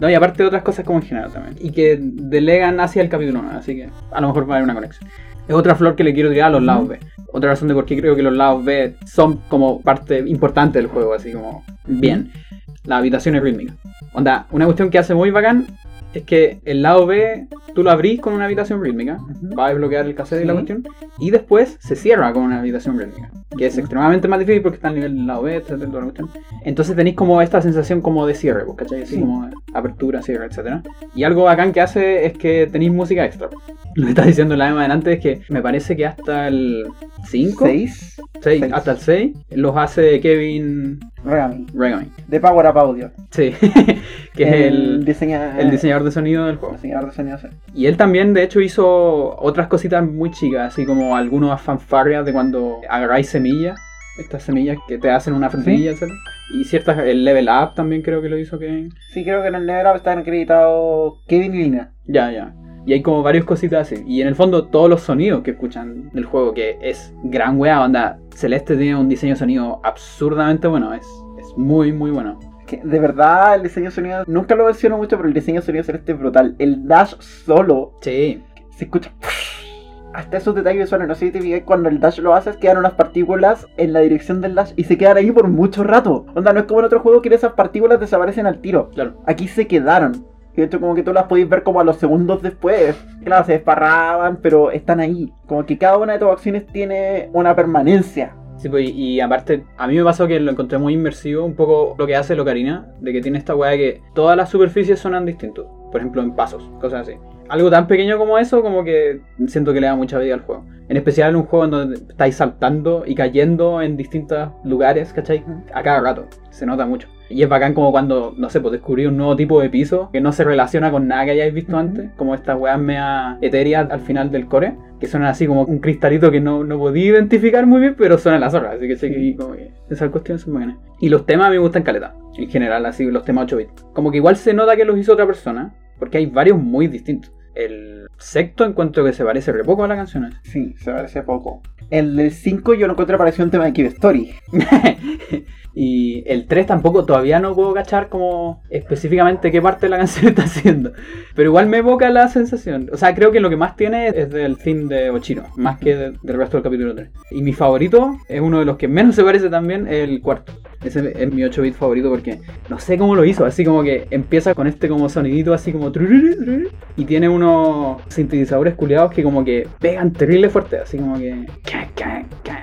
Speaker 2: No, y aparte de otras cosas como en general también. Y que delegan hacia el capítulo 9, así que a lo mejor va a haber una conexión. Es otra flor que le quiero tirar a los lados B. Otra razón de por qué creo que los lados B son como parte importante del juego, así como bien. Las habitaciones rítmicas. Onda, una cuestión que hace muy bacán es que el lado B tú lo abrís con una habitación rítmica,
Speaker 1: Ujú.
Speaker 2: va a desbloquear el cassette y la cuestión, y después se cierra con una habitación rítmica, que es
Speaker 1: Ujú.
Speaker 2: extremadamente más difícil porque está al nivel del lado B, etcétera, toda la cuestión. Entonces tenéis como esta sensación como de cierre, pues, ¿cachai? Así
Speaker 1: Sí.
Speaker 2: como apertura, cierre, etcétera. Y algo bacán que hace es que tenéis música extra. <laughs> Lo que está diciendo la Emma delante es que me parece que hasta el 5,
Speaker 1: Seis.
Speaker 2: 6,
Speaker 1: Seis.
Speaker 2: hasta el 6, los hace Kevin
Speaker 1: Regami.
Speaker 2: Regami.
Speaker 1: De Power Up Audio.
Speaker 2: Sí, <laughs> que es el,
Speaker 1: diseña-
Speaker 2: el diseñador de sonido del juego.
Speaker 1: diseñador de sonido. sí.
Speaker 2: Y él también, de hecho, hizo otras cositas muy chicas, así como algunas fanfarrias de cuando agarráis semillas, estas semillas que te hacen una frutilla, etc. Y ciertas, el level up también creo que lo hizo Kevin.
Speaker 1: Sí, creo que en el Never Up están acreditados Kevin y Lina.
Speaker 2: Ya, ya. Y hay como varias cositas así. Y en el fondo, todos los sonidos que escuchan del juego, que es gran wea, onda. Celeste tiene un diseño de sonido absurdamente bueno, es, es muy, muy bueno.
Speaker 1: Que de verdad el diseño de sonido, nunca lo menciono mucho, pero el diseño de sonido celeste es brutal. El dash solo
Speaker 2: Sí,
Speaker 1: se escucha. Hasta esos detalles visuales, no sé si te fijas cuando el dash lo haces, quedan unas partículas en la dirección del dash y se quedan ahí por mucho rato. Onda, no es como en otro juego que esas partículas desaparecen al tiro.
Speaker 2: claro.
Speaker 1: Aquí se quedaron. Y de hecho, como que tú las podéis ver como a los segundos después. Claro, se desparraban, pero están ahí. Como que cada una de tus acciones tiene una permanencia.
Speaker 2: Sí, pues, y, aparte, a mí me pasó que lo encontré muy inmersivo, un poco lo que hace Locarina, de que tiene esta weá que todas las superficies suenan distintos. Por ejemplo, en pasos, cosas así. Algo tan pequeño como eso, como que siento que le da mucha vida al juego. En especial en un juego donde estáis saltando y cayendo en distintos lugares, ¿cachai? A cada rato. Se nota mucho. Y es bacán como cuando, no sé, pues descubrí un nuevo tipo de piso que no se relaciona con nada que hayáis visto antes. Como estas weas mea etéreas al final del core. Que suenan así como un cristalito que no, no podía identificar muy bien, pero suena la zorra. Así que sé que como que esas cuestiones son bacanas. Y los temas a mí me gustan caleta. En general, así los temas 8 bits. Como que igual se nota que los hizo otra persona. Porque hay varios muy distintos. El sexto encuentro que se parece re poco a la canción.
Speaker 1: Sí, se parece poco. El del 5 yo lo encontré parecido a un tema de Cube Story. <laughs>
Speaker 2: Y el 3 tampoco, todavía no puedo cachar como específicamente qué parte de la <laughs> canción está haciendo. Pero igual me evoca la sensación. O sea, creo que lo que más tiene es del theme de Ochino, más que de- del resto del capítulo 3. Y mi favorito es uno de los que menos se parece también, el cuarto. Ese es mi 8 bit favorito porque no sé cómo lo hizo, así como que empieza con este como sonidito así como y tiene unos sintetizadores culiados que como que pegan terrible fuerte, así como que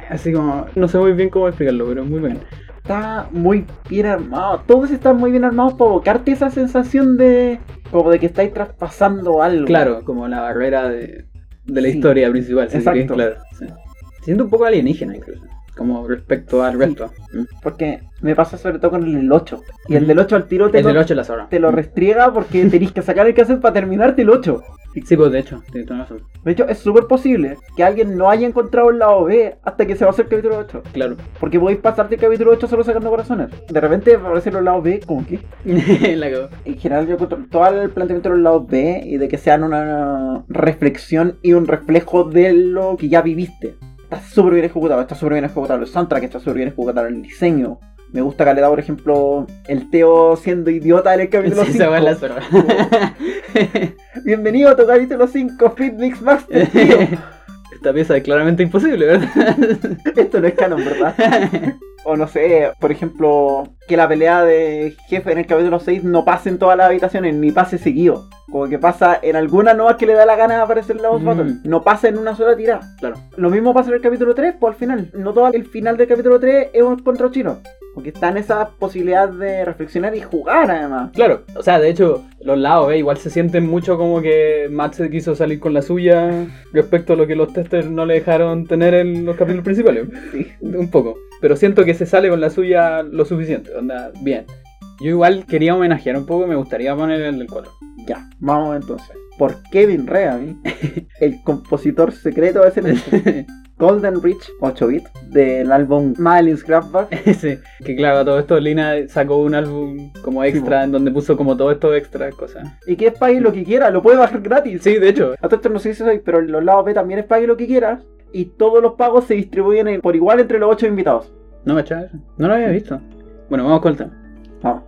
Speaker 2: así como no sé muy bien cómo explicarlo, pero muy bien.
Speaker 1: Está muy bien armado. Todos están muy bien armados para evocarte esa sensación de. como de que estáis traspasando algo.
Speaker 2: Claro, como la barrera de, de la
Speaker 1: Sí.
Speaker 2: historia principal, sí,
Speaker 1: Exacto.
Speaker 2: claro. sí. Siento un poco alienígena incluso, como respecto al resto. Mm.
Speaker 1: Porque me pasa sobre todo con el del 8. Y el del 8 al tiro te,
Speaker 2: El
Speaker 1: lo,
Speaker 2: del 8 la zorra.
Speaker 1: te lo restriega porque <laughs> tenéis que sacar el cassette para terminarte el 8.
Speaker 2: Sí, pues de hecho, razón.
Speaker 1: De hecho, es súper posible que alguien no haya encontrado el lado B hasta que se va a hacer el capítulo 8.
Speaker 2: Claro.
Speaker 1: Porque podéis pasarte el capítulo 8 solo sacando corazones. De repente aparecen los lados B, como que. <laughs>
Speaker 2: la.
Speaker 1: En general, yo todo el planteamiento de los lados B y de que sean una reflexión y un reflejo de lo que ya viviste. Está súper bien ejecutado, está súper bien ejecutado el soundtrack, está súper bien ejecutado el diseño. Me gusta Caleta, por ejemplo, el Teo siendo idiota en el capítulo
Speaker 2: Sí,
Speaker 1: 5.
Speaker 2: esa weá es la zorra. <laughs>
Speaker 1: Bienvenido a tu capítulo 5, Fit Mix Master, tío. <laughs>
Speaker 2: Esta pieza es claramente imposible, ¿verdad? <laughs>
Speaker 1: Esto no es canon, ¿verdad? O no sé, por ejemplo, que la pelea de jefe en el capítulo 6 no pase en todas las habitaciones, ni pase seguido. Como que pasa en alguna nueva que le da la gana de aparecer en la voz
Speaker 2: Mm.
Speaker 1: battle. No pasa en una sola tirada.
Speaker 2: Claro.
Speaker 1: Lo mismo pasa en el capítulo 3, pues al final. No todo el final del capítulo 3 es un contra chino. Porque está en esa posibilidad de reflexionar y jugar además.
Speaker 2: Claro, o sea, de hecho, los lados B igual se sienten mucho como que Matt se quiso salir con la suya respecto a lo que los testers no le dejaron tener en los capítulos <laughs> principales.
Speaker 1: Sí.
Speaker 2: Un poco. Pero siento que se sale con la suya lo suficiente. Onda, bien. Yo igual quería homenajear un poco y me gustaría poner el del 4.
Speaker 1: Ya, vamos entonces. Por Kevin Reami, <laughs> el compositor secreto de ese <laughs> Golden Reach 8 bit del álbum Madeline Scrapback. <laughs>
Speaker 2: sí, que claro, todo esto Lina sacó un álbum como extra en donde puso como todo esto extra cosas.
Speaker 1: Y que es pague lo que quiera, lo puede bajar gratis.
Speaker 2: Sí, de hecho.
Speaker 1: A todo esto no sé si soy, pero en los lados B también es pague lo que quieras. Y todos los pagos se distribuyen en- por igual entre los 8 invitados.
Speaker 2: No me. No lo había visto. Bueno, vamos con el tema.
Speaker 1: Vamos.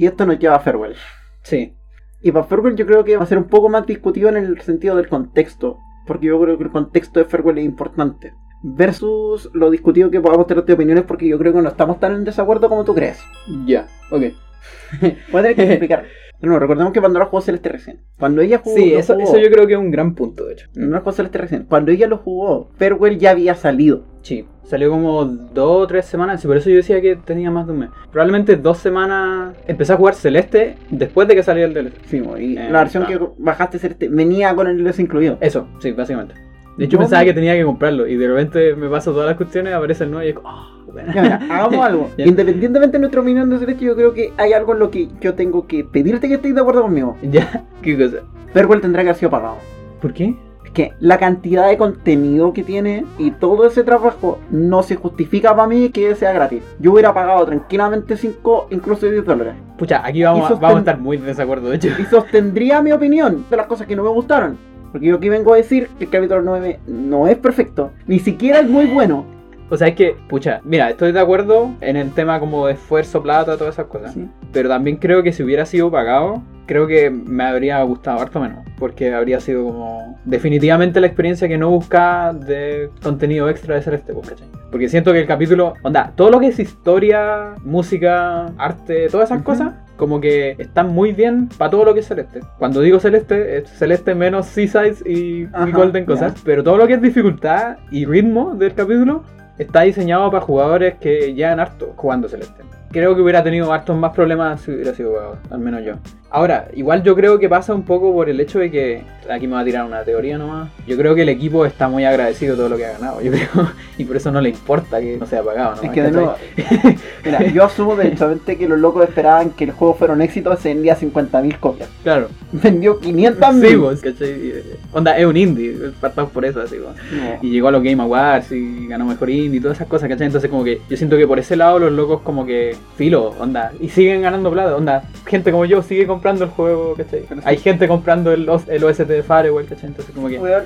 Speaker 1: Y esto nos lleva a Farewell.
Speaker 2: Sí.
Speaker 1: Y para Farewell yo creo que va a ser un poco más discutido en el sentido del contexto. Porque yo creo que el contexto de Farewell es importante. Versus lo discutido que podamos tener de opiniones porque yo creo que no estamos tan en desacuerdo como tú crees.
Speaker 2: Ya, ok. <laughs>
Speaker 1: Voy a tener que explicar. No, recordemos que Pandora jugó Celeste recién. Cuando ella jugó.
Speaker 2: Sí,
Speaker 1: lo
Speaker 2: eso,
Speaker 1: jugó-
Speaker 2: eso yo creo que es un gran punto, de hecho.
Speaker 1: No jugó Celeste recién. Cuando ella lo jugó, Farewell ya había salido.
Speaker 2: Sí, salió como dos o tres semanas, y por eso yo decía que tenía más de un mes. Probablemente dos semanas. Empecé a jugar Celeste después de que salió el DLC.
Speaker 1: Sí, y
Speaker 2: Eh,
Speaker 1: la versión que bajaste Celeste venía con el DLC incluido.
Speaker 2: Eso, sí, básicamente. De hecho,
Speaker 1: No,
Speaker 2: pensaba que tenía que comprarlo, y de repente me paso todas las cuestiones, aparece el nuevo y es como, "Ah, buena".
Speaker 1: Ya, mira, hagamos algo. <laughs> Independientemente de nuestra opinión de Celeste, yo creo que hay algo en lo que yo tengo que pedirte que estés de acuerdo conmigo.
Speaker 2: Ya, <laughs> ¿qué cosa?
Speaker 1: Farewell tendrá que haber sido pagado.
Speaker 2: ¿Por qué?
Speaker 1: Que la cantidad de contenido que tiene y todo ese trabajo no se justifica para mí que sea gratis. Yo hubiera pagado tranquilamente 5, incluso 10 dólares.
Speaker 2: Pucha, aquí vamos,
Speaker 1: sosten-
Speaker 2: vamos a estar muy en desacuerdo, de hecho.
Speaker 1: Y sostendría mi opinión de las cosas que no me gustaron. Porque yo aquí vengo a decir que el capítulo 9 no es perfecto, ni siquiera es muy bueno.
Speaker 2: O sea, es que, pucha, mira, estoy de acuerdo en el tema como de esfuerzo, plata, todas esas cosas.
Speaker 1: Sí.
Speaker 2: Pero también creo que si hubiera sido pagado, creo que me habría gustado harto menos. Porque habría sido como definitivamente la experiencia que no buscaba de contenido extra de Celeste, pues, ¿cachai? Porque siento que el capítulo, onda, todo lo que es historia, música, arte, todas esas
Speaker 1: Ujú.
Speaker 2: cosas, como que están muy bien para todo lo que es Celeste. Cuando digo Celeste, es Celeste menos Seasides y, y
Speaker 1: Ajá,
Speaker 2: Golden cosas. Pero todo lo que es dificultad y ritmo del capítulo está diseñado para jugadores que llevan harto jugando Celeste. Creo que hubiera tenido hartos más problemas si hubiera sido jugador, al menos yo. Ahora, igual yo creo que pasa un poco por el hecho de que, aquí me va a tirar una teoría nomás, yo creo que el equipo está muy agradecido de todo lo que ha ganado, yo creo, <laughs> y por eso no le importa que no sea pagado, ¿no?
Speaker 1: Es que de nuevo, <laughs> mira, yo asumo derechamente que los locos esperaban que el juego fuera un éxito, se vendía 50.000 copias.
Speaker 2: Claro.
Speaker 1: Vendió 500.000.
Speaker 2: Sí, vos, ¿cachai? Onda, es un indie, partamos por eso, así, vos.
Speaker 1: No.
Speaker 2: Y llegó a los Game Awards y ganó mejor indie y todas esas cosas, ¿cachai? Entonces como que yo siento que por ese lado los locos como que filo, onda, y siguen ganando plata, onda, gente como yo sigue comprando el juego, ¿cachai?
Speaker 1: Sí.
Speaker 2: Hay gente comprando el, el OST de Firewall, ¿cachai? Entonces como que
Speaker 1: Weón,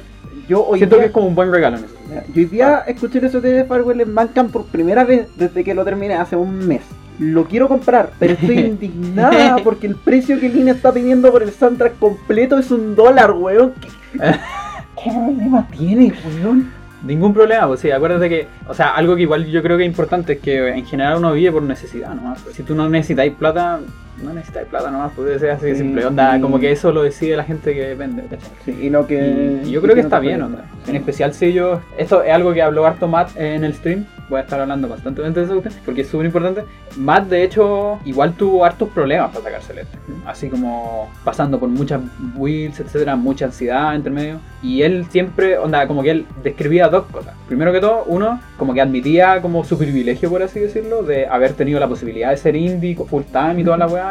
Speaker 1: yo hoy
Speaker 2: siento
Speaker 1: día,
Speaker 2: que es como un buen regalo en eso.
Speaker 1: yo hoy día escuché eso de Firewall en Bandcamp por primera vez desde que lo terminé hace un mes. Lo quiero comprar, pero estoy <laughs> indignada porque el precio que Lina está pidiendo por el soundtrack completo es un dólar, weón. ¿Qué, <laughs> qué problema tiene, weón?
Speaker 2: Ningún problema, pues sí, acuérdate que, o sea, algo que igual yo creo que es importante es que en general uno vive por necesidad nomás. Si tú no necesitáis plata, no necesitáis plata nomás, puede ser así
Speaker 1: Sí,
Speaker 2: simple. Onda,
Speaker 1: sí.
Speaker 2: como que eso lo decide la gente que vende, ¿cachai?
Speaker 1: Sí, y no que.
Speaker 2: Y yo creo que
Speaker 1: no
Speaker 2: está bien, onda. En especial si yo. Esto es algo que habló harto Matt en el stream. Voy a estar hablando constantemente de eso porque es súper importante. Matt, de hecho, igual tuvo hartos problemas para sacar Celeste. Así como pasando por muchas builds, etcétera, mucha ansiedad entre medio. Y él siempre, onda, como que él describía dos cosas. Primero que todo, uno, como que admitía como su privilegio, por así decirlo, de haber tenido la posibilidad de ser indie, full time y toda la weá,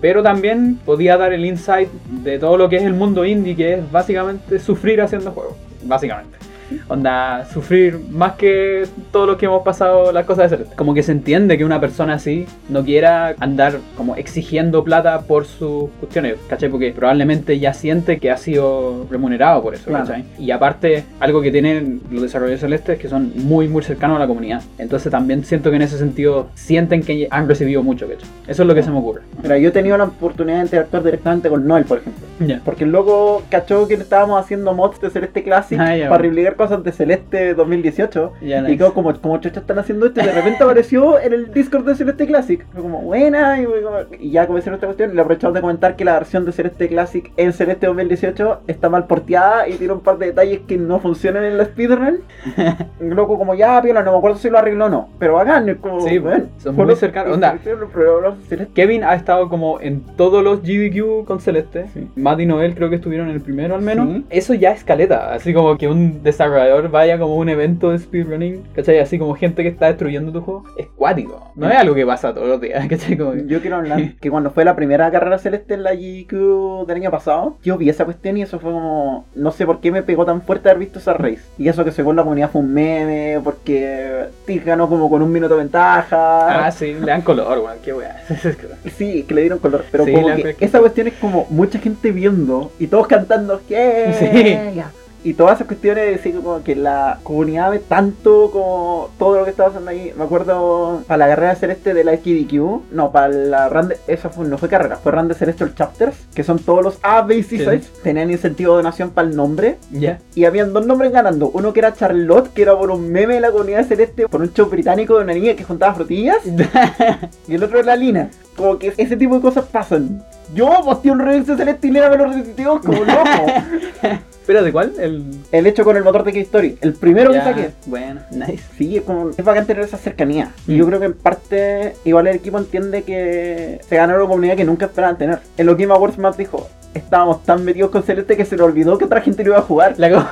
Speaker 2: Pero también podía dar el insight de todo lo que es el mundo indie, que es básicamente sufrir haciendo juegos. Básicamente. Onda, sufrir más que todos los que hemos pasado las cosas de Celeste. Como que se entiende que una persona así no quiera andar como exigiendo plata por sus cuestiones, ¿cachai? Porque probablemente ya siente que ha sido remunerado por eso,
Speaker 1: Claro.
Speaker 2: ¿cachai? Y aparte, algo que tienen los desarrolladores celestes es que son muy, muy cercanos a la comunidad. Entonces también siento que en ese sentido sienten que han recibido mucho, ¿cachai? Eso es lo que se me ocurre.
Speaker 1: Mira, yo he tenido la oportunidad de interactuar directamente con Noel, por ejemplo.
Speaker 2: Ya.
Speaker 1: Porque el loco cachó que estábamos haciendo mods de Celeste Classic
Speaker 2: Ah, ya,
Speaker 1: para
Speaker 2: bueno.
Speaker 1: Cosas de Celeste 2018.
Speaker 2: Ya,
Speaker 1: Y
Speaker 2: nice.
Speaker 1: quedó como, como chucha están haciendo esto y de repente apareció en el Discord de Celeste Classic. Fue como, buena, y, y ya comencé esta cuestión. Y le aprovechamos de comentar que la versión de Celeste Classic en Celeste 2018 está mal porteada y tiene un par de detalles que no funcionan en la speedrun. <laughs> Loco como, ya, piola, no me acuerdo si lo arregló o no. Pero bacán, es como,
Speaker 2: Sí,
Speaker 1: weón,
Speaker 2: son muy cercanos, onda. Kevin ha estado como en todos los GDQ con Celeste.
Speaker 1: Sí.
Speaker 2: Matt y Noel creo que estuvieron en el primero al menos.
Speaker 1: Sí.
Speaker 2: Eso ya es caleta. Así como que un desarrollador vaya como un evento de speedrunning. ¿Cachai? Así como gente que está destruyendo tu juego. Es cuático. No es algo que pasa todos los días. <laughs> ¿Cachai? Como que-
Speaker 1: Yo quiero hablar <laughs> que cuando fue la primera carrera celeste en la GQ del año pasado, yo vi esa cuestión y eso fue como. No sé por qué me pegó tan fuerte haber visto esa race. Y eso que según la comunidad fue un meme, porque Tig ganó como con un minuto de ventaja.
Speaker 2: Ah, sí, le dan color, weón. Qué weá. <laughs>
Speaker 1: Sí, que le dieron color. Pero
Speaker 2: Sí,
Speaker 1: como que- esa cuestión es como mucha gente viendo y todos cantando. ¡Yeah!
Speaker 2: Sí.
Speaker 1: Y todas esas cuestiones, así como que la comunidad ve tanto como todo lo que estaba haciendo ahí. Me acuerdo para la carrera celeste de la XDQ, no, para la run de, eso fue, no fue carrera, fue run de Celestial Chapters, que son todos los A, B y C
Speaker 2: Sí.
Speaker 1: sites. Tenían incentivo de donación para el nombre.
Speaker 2: Ya.
Speaker 1: Y habían dos nombres ganando. Uno que era Charlotte, que era por un meme de la comunidad celeste, por un show británico de una niña que juntaba frutillas. <laughs> Y el otro era Lina. Como que ese tipo de cosas pasan. Yo posteé un remix de Celeste y Lina me lo retuiteó como loco. <laughs>
Speaker 2: Espérate, ¿cuál? El.
Speaker 1: el hecho con el motor de K-Story. El primero
Speaker 2: Ya,
Speaker 1: que saqué.
Speaker 2: Bueno, nice.
Speaker 1: Sí, es como. Es bacán tener esa cercanía. Y
Speaker 2: Mm.
Speaker 1: yo creo que en parte, igual el equipo entiende que se ganó una comunidad que nunca esperaban tener. En los Game Awards dijo. Estábamos tan metidos con Celeste que se le olvidó que otra gente lo iba a jugar.
Speaker 2: La <laughs>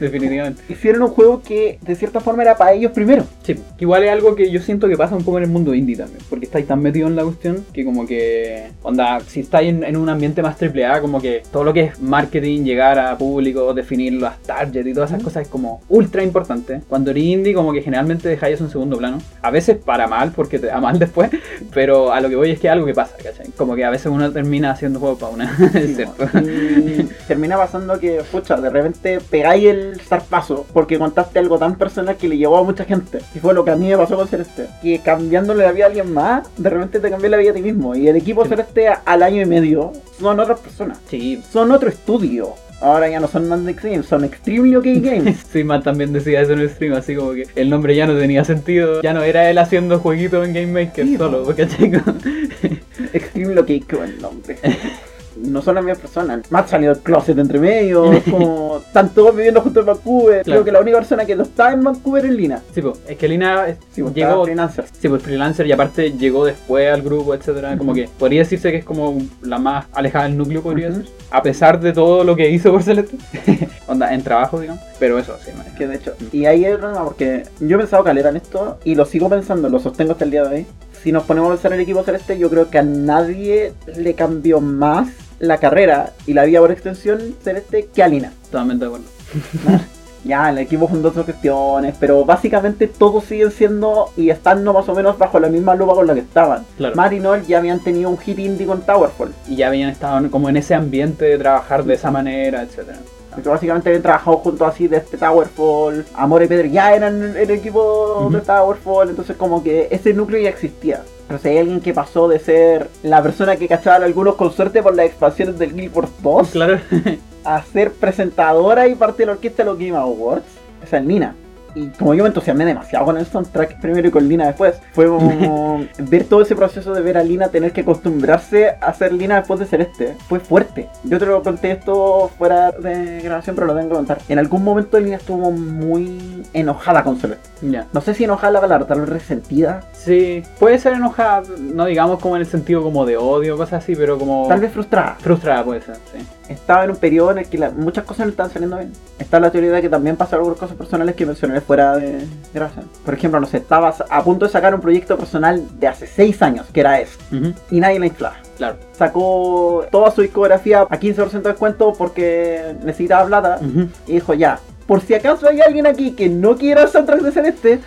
Speaker 2: Definitivamente.
Speaker 1: Hicieron un juego que de cierta forma era para ellos primero.
Speaker 2: Sí, que igual es algo que yo siento que pasa un poco en el mundo indie también, porque estáis tan metidos en la cuestión que como que, onda, si estáis en, en un ambiente más triple A, como que todo lo que es marketing, llegar a público, definir las targets y todas esas cosas es como ultra importante. Cuando eres indie como que generalmente dejáis eso en segundo plano, a veces para mal, porque te da mal después, <laughs> pero a lo que voy es que es algo que pasa, ¿cachai? Como que a veces uno termina haciendo juegos para una, <laughs>
Speaker 1: Y termina pasando que, pucha, de repente pegáis el zarpazo porque contaste algo tan personal que le llegó a mucha gente. Y fue lo que a mí me pasó con Celeste. Que cambiándole la vida a alguien más, de repente te cambió la vida a ti mismo. Y el equipo
Speaker 2: Sí.
Speaker 1: Celeste al año y medio son otras personas.
Speaker 2: Sí,
Speaker 1: Son otro estudio. Ahora ya no son Mandex Games, son Extremely OK Games.
Speaker 2: Sí, Matt también decía eso en el stream, así como que el nombre ya no tenía sentido, ya no era él haciendo jueguitos en Game Maker
Speaker 1: Sí,
Speaker 2: solo,
Speaker 1: po.
Speaker 2: ¿cachai? <laughs>
Speaker 1: Extremely OK, qué buen nombre. <laughs> No son las mismas personas. Matt salió del closet entre medio. <laughs> como. Están todos viviendo juntos en Vancouver.
Speaker 2: Claro.
Speaker 1: Creo que la única persona que no está en Vancouver es Lina.
Speaker 2: Sí, pues, es que Lina es-
Speaker 1: Sí, pues,
Speaker 2: llegó,
Speaker 1: freelancer.
Speaker 2: sí, pues freelancer y aparte llegó después al grupo, etcétera, como que podría decirse que es como la más alejada del núcleo, podría
Speaker 1: Ujú.
Speaker 2: decir, a pesar de todo lo que hizo por Celeste, <laughs> onda, en trabajo, digamos, pero eso, sí, man.
Speaker 1: Que de hecho, y ahí es el problema porque yo he pensado calera en esto y lo sigo pensando, lo sostengo hasta el día de hoy. Si nos ponemos a pensar en el equipo celeste, yo creo que a nadie le cambió más la carrera y la vida por extensión celeste que a Lina.
Speaker 2: totalmente de acuerdo. <laughs>
Speaker 1: Ya, el equipo junto otras cuestiones, pero básicamente todos siguen siendo y estando más o menos bajo la misma lupa con la que estaban.
Speaker 2: Claro.
Speaker 1: Matt y Noel ya habían tenido un hit indie con Towerfall.
Speaker 2: Y ya habían estado como en ese ambiente de trabajar de esa manera, etcétera.
Speaker 1: Porque básicamente habían trabajado juntos así de este Towerfall. Amor y Pedro ya eran el equipo de. Towerfall. Entonces como que ese núcleo ya existía. Pero si hay alguien que pasó de ser la persona que cachaba a algunos con suerte por las expansiones del Guild Wars 2
Speaker 2: Claro. <laughs>
Speaker 1: a ser presentadora y parte de la orquesta de los Game Awards, esa es Nina. Y como yo me entusiasmé demasiado con el soundtrack primero y con Lina después, fue como <laughs> ver todo ese proceso de ver a Lina tener que acostumbrarse a ser Lina después de Celeste. Fue fuerte. Yo te lo conté esto fuera de grabación, pero lo tengo que contar. En algún momento Lina estuvo muy enojada con Celeste. No sé si enojada la palabra, tal vez resentida.
Speaker 2: Sí, puede ser enojada, no digamos como en el sentido como de odio, cosas así, pero como
Speaker 1: Tal vez frustrada.
Speaker 2: frustrada puede ser, sí.
Speaker 1: Estaba en un periodo en el que la- muchas cosas no estaban saliendo bien. Está la teoría de que también pasaron por cosas personales que mencioné fuera de grabación. Por ejemplo, no sé, estabas a punto de sacar un proyecto personal de hace 6 años, que era eso,
Speaker 2: Ujú,
Speaker 1: y nadie la inflaba.
Speaker 2: Claro.
Speaker 1: Sacó toda su discografía a 15% de descuento porque necesitaba plata y dijo ya, por si acaso hay alguien aquí que no quiera soundtrack de Celeste.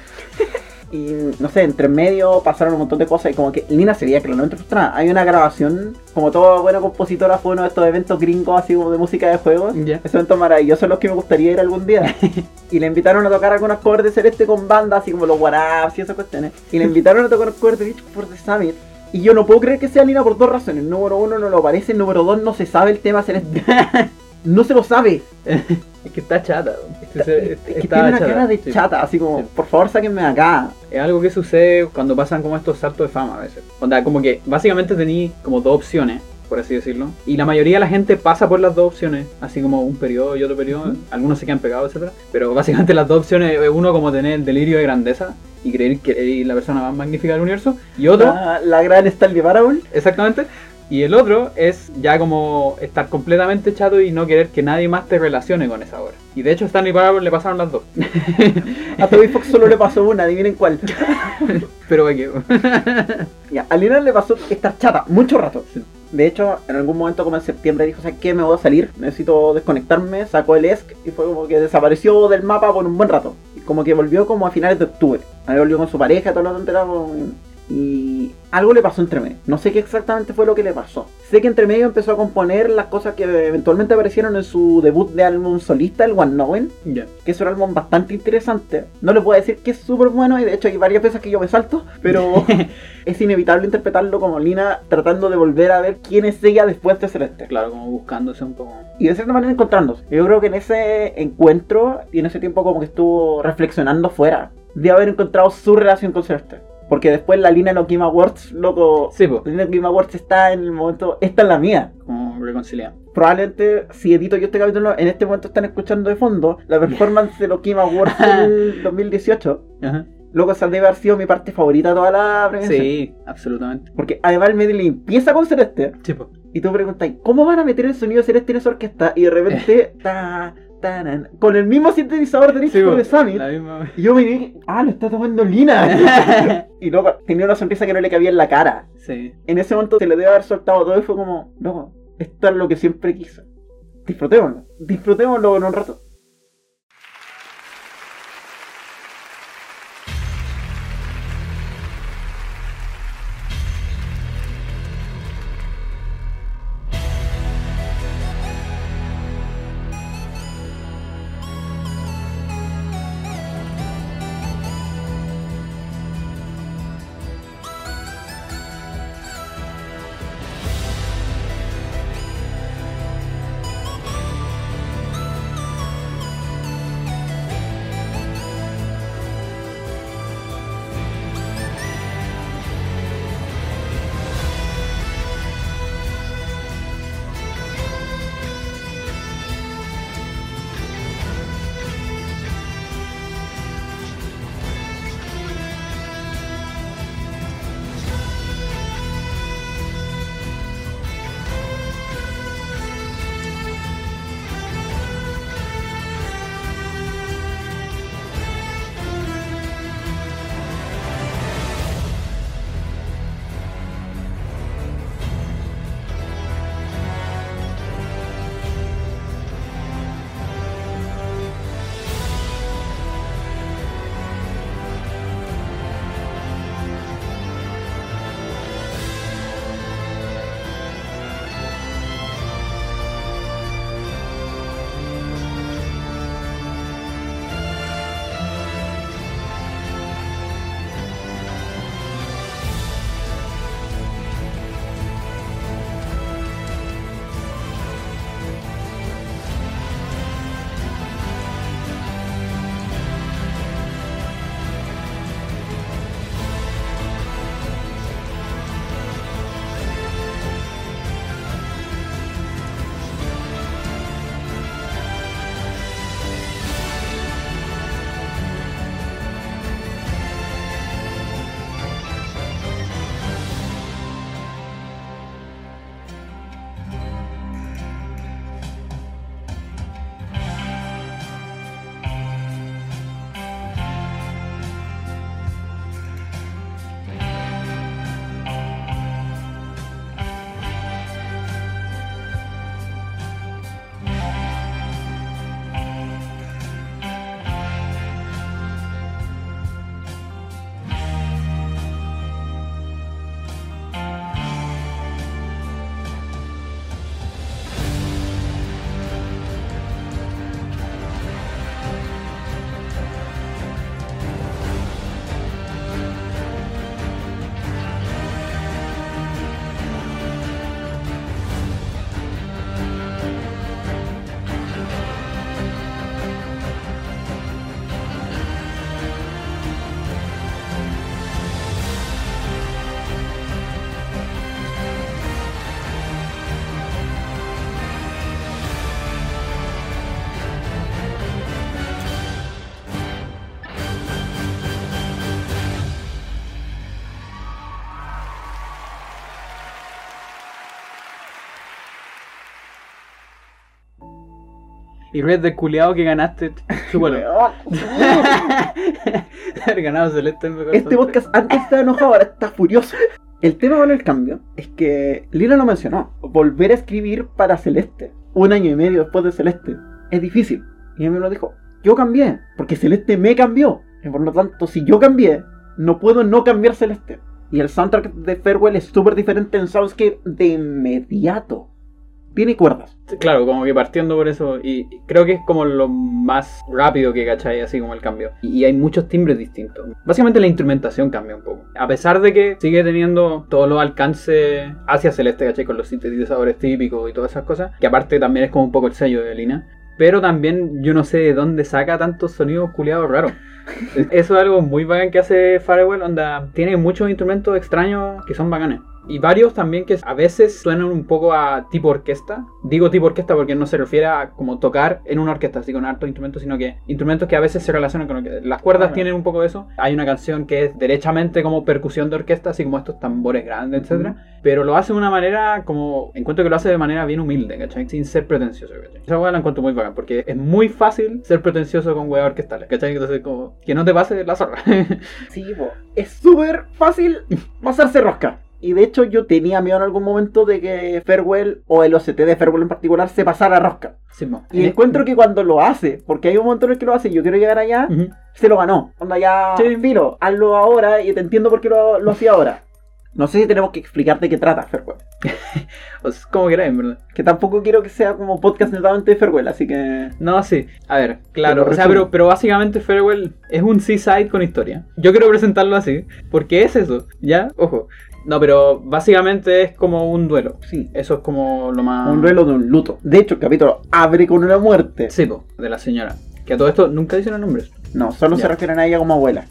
Speaker 1: Y no sé, entre medio pasaron un montón de cosas y como que Lina se veía claramente frustrada. Hay una grabación, como toda buena compositora fue uno de estos eventos gringos así como de música de juegos.
Speaker 2: Ya.
Speaker 1: Esos eventos maravillosos los que me gustaría ir algún día. <laughs> y le invitaron a tocar algunas covers de Celeste con bandas, así como los Waraps y esas cuestiones. Y le invitaron a tocar covers de Beach for the Summit. Y yo no puedo creer que sea Lina por dos razones. Número uno, no lo parece. Número dos, no se sabe el tema Celeste. <laughs> no se lo sabe.
Speaker 2: Es que está chata. Este
Speaker 1: Es
Speaker 2: se-
Speaker 1: que tiene una cara de
Speaker 2: sí.
Speaker 1: chata, así como,
Speaker 2: Sí.
Speaker 1: por favor sáquenme de acá.
Speaker 2: Es algo que sucede cuando pasan como estos saltos de fama a veces. Onda, como que básicamente tení como dos opciones, por así decirlo. Y la mayoría de la gente pasa por las dos opciones, así como un periodo y otro periodo. Algunos se quedan pegados, etcétera. Pero básicamente las dos opciones, es uno como tener el delirio de grandeza y creer que eres la persona más magnífica del universo. Y otro,
Speaker 1: La, la gran Stanley Parable.
Speaker 2: exactamente. Y el otro es ya como estar completamente chato y no querer que nadie más te relacione con esa obra. Y de hecho a Stanley Parable le pasaron las dos. <laughs>
Speaker 1: A Toby Fox solo le pasó una, adivinen cuál. <laughs>
Speaker 2: Pero que <laughs>
Speaker 1: Ya, a Lina le pasó estar chata mucho rato.
Speaker 2: Sí.
Speaker 1: De hecho, en algún momento como en septiembre dijo, ¿sabes qué? Me voy a salir, necesito desconectarme, sacó el ESC y fue como que desapareció del mapa por un buen rato. Y como que volvió como a finales de octubre. Ahí volvió con su pareja, todo lo como- Y algo le pasó entre medio. No sé qué exactamente fue lo que le pasó. Sé que entre medio empezó a componer las cosas que eventualmente aparecieron en su debut de álbum solista, el One Noven,
Speaker 2: Ya.
Speaker 1: que es un álbum bastante interesante. No les puedo decir que es súper bueno y de hecho hay varias veces que yo me salto, pero <laughs> es inevitable interpretarlo como Lina tratando de volver a ver quién es ella después de Celeste.
Speaker 2: Claro, como buscándose un poco.
Speaker 1: Y de cierta manera encontrándose. Yo creo que en ese encuentro y en ese tiempo como que estuvo reflexionando fuera de haber encontrado su relación con Celeste. Porque después la línea de los Game Awards, loco,
Speaker 2: Sí, pues.
Speaker 1: la línea de Game Awards está en el momento, esta es la mía.
Speaker 2: Como reconciliamos.
Speaker 1: Probablemente si edito yo este capítulo, en este momento están escuchando de fondo la performance de los Game Awards del <laughs> 2018.
Speaker 2: Ajá.
Speaker 1: Loco, esa debe haber sido mi parte favorita de toda la premiación.
Speaker 2: Sí, absolutamente.
Speaker 1: Porque además el medley empieza con Celeste.
Speaker 2: Sí, pues.
Speaker 1: Y tú preguntas, ¿cómo van a meter el sonido celeste en esa orquesta? Y de repente, <laughs> ta, taran, con el mismo sintetizador de
Speaker 2: Sí,
Speaker 1: disco de
Speaker 2: pues,
Speaker 1: Summit.
Speaker 2: misma.
Speaker 1: Y yo me dije, ah, lo está tomando Lina. <laughs> y luego tenía una sonrisa que no le cabía en la cara.
Speaker 2: Sí.
Speaker 1: En ese momento se le debe haber soltado todo y fue como, no, esto es lo que siempre quise. Disfrutémoslo. Disfrutémoslo en un rato.
Speaker 2: Y Red del culiado que ganaste. <laughs>
Speaker 1: Weón. <laughs>
Speaker 2: Haber ganado Celeste es el mejor
Speaker 1: Este podcast antes estaba enojado, ahora está furioso. El tema con el cambio es que Lina lo mencionó. Volver a escribir para Celeste, un año y medio después de Celeste, es difícil. Y mí me lo dijo, yo cambié, porque Celeste me cambió. Y por lo tanto, si yo cambié, no puedo no cambiar Celeste. Y el soundtrack de Farewell es súper diferente en Soundscape de inmediato. Tiene cuerdas.
Speaker 2: Claro, como que partiendo por eso. Y creo que es como lo más rápido que cachai, así como el cambio. Y hay muchos timbres distintos. Básicamente la instrumentación cambia un poco. A pesar de que sigue teniendo todos los alcances hacia celeste, cachai, con los sintetizadores típicos y todas esas cosas. Que aparte también es como un poco el sello de Lina. Pero también yo no sé de dónde saca tantos sonidos culiados raros. <laughs> Eso es algo muy bacán que hace Farewell, onda tiene muchos instrumentos extraños que son bacanes. Y varios también que a veces suenan un poco a tipo orquesta. Digo tipo orquesta porque no se refiere a como tocar en una orquesta, así con hartos instrumentos, sino que instrumentos que a veces se relacionan con que Las cuerdas tienen un poco de eso. Hay una canción que es derechamente como percusión de orquesta, así como estos tambores grandes, etcétera Pero lo hace de una manera como... Encuentro que lo hace de manera bien humilde, ¿cachai? Sin ser pretencioso, ¿cachai? Esa hueá la encuentro muy bacán porque es muy fácil ser pretencioso con hueá orquestales, ¿cachai? Entonces como... Que no te pase la zorra. <laughs>
Speaker 1: sí, po. Es súper fácil pasarse rosca. Y de hecho yo tenía miedo en algún momento de que Farewell o el OCT de Farewell en particular se pasara a rosca. y eh, encuentro que cuando lo hace, porque hay un momento en el que lo hace y yo quiero llegar allá, se lo ganó. Onda ya, sí. filo, hazlo ahora y te entiendo por qué lo, lo hacía ahora. No sé si tenemos que explicar de qué trata Farewell. <laughs>
Speaker 2: pues como queráis, verdad.
Speaker 1: Que tampoco quiero que sea como podcast netamente de Farewell, así que.
Speaker 2: No, sí. A ver, claro. o sea, pero, pero básicamente Farewell es un seaside con historia. Yo quiero presentarlo así, porque es eso, ¿ya? Ojo. No, pero básicamente es como un duelo. Sí. Eso es como lo más.
Speaker 1: Un duelo de un luto. De hecho, el capítulo abre con una muerte.
Speaker 2: Sí, de la señora. Que a todo esto nunca dicen los nombres.
Speaker 1: No, solo se refieren a ella como abuela.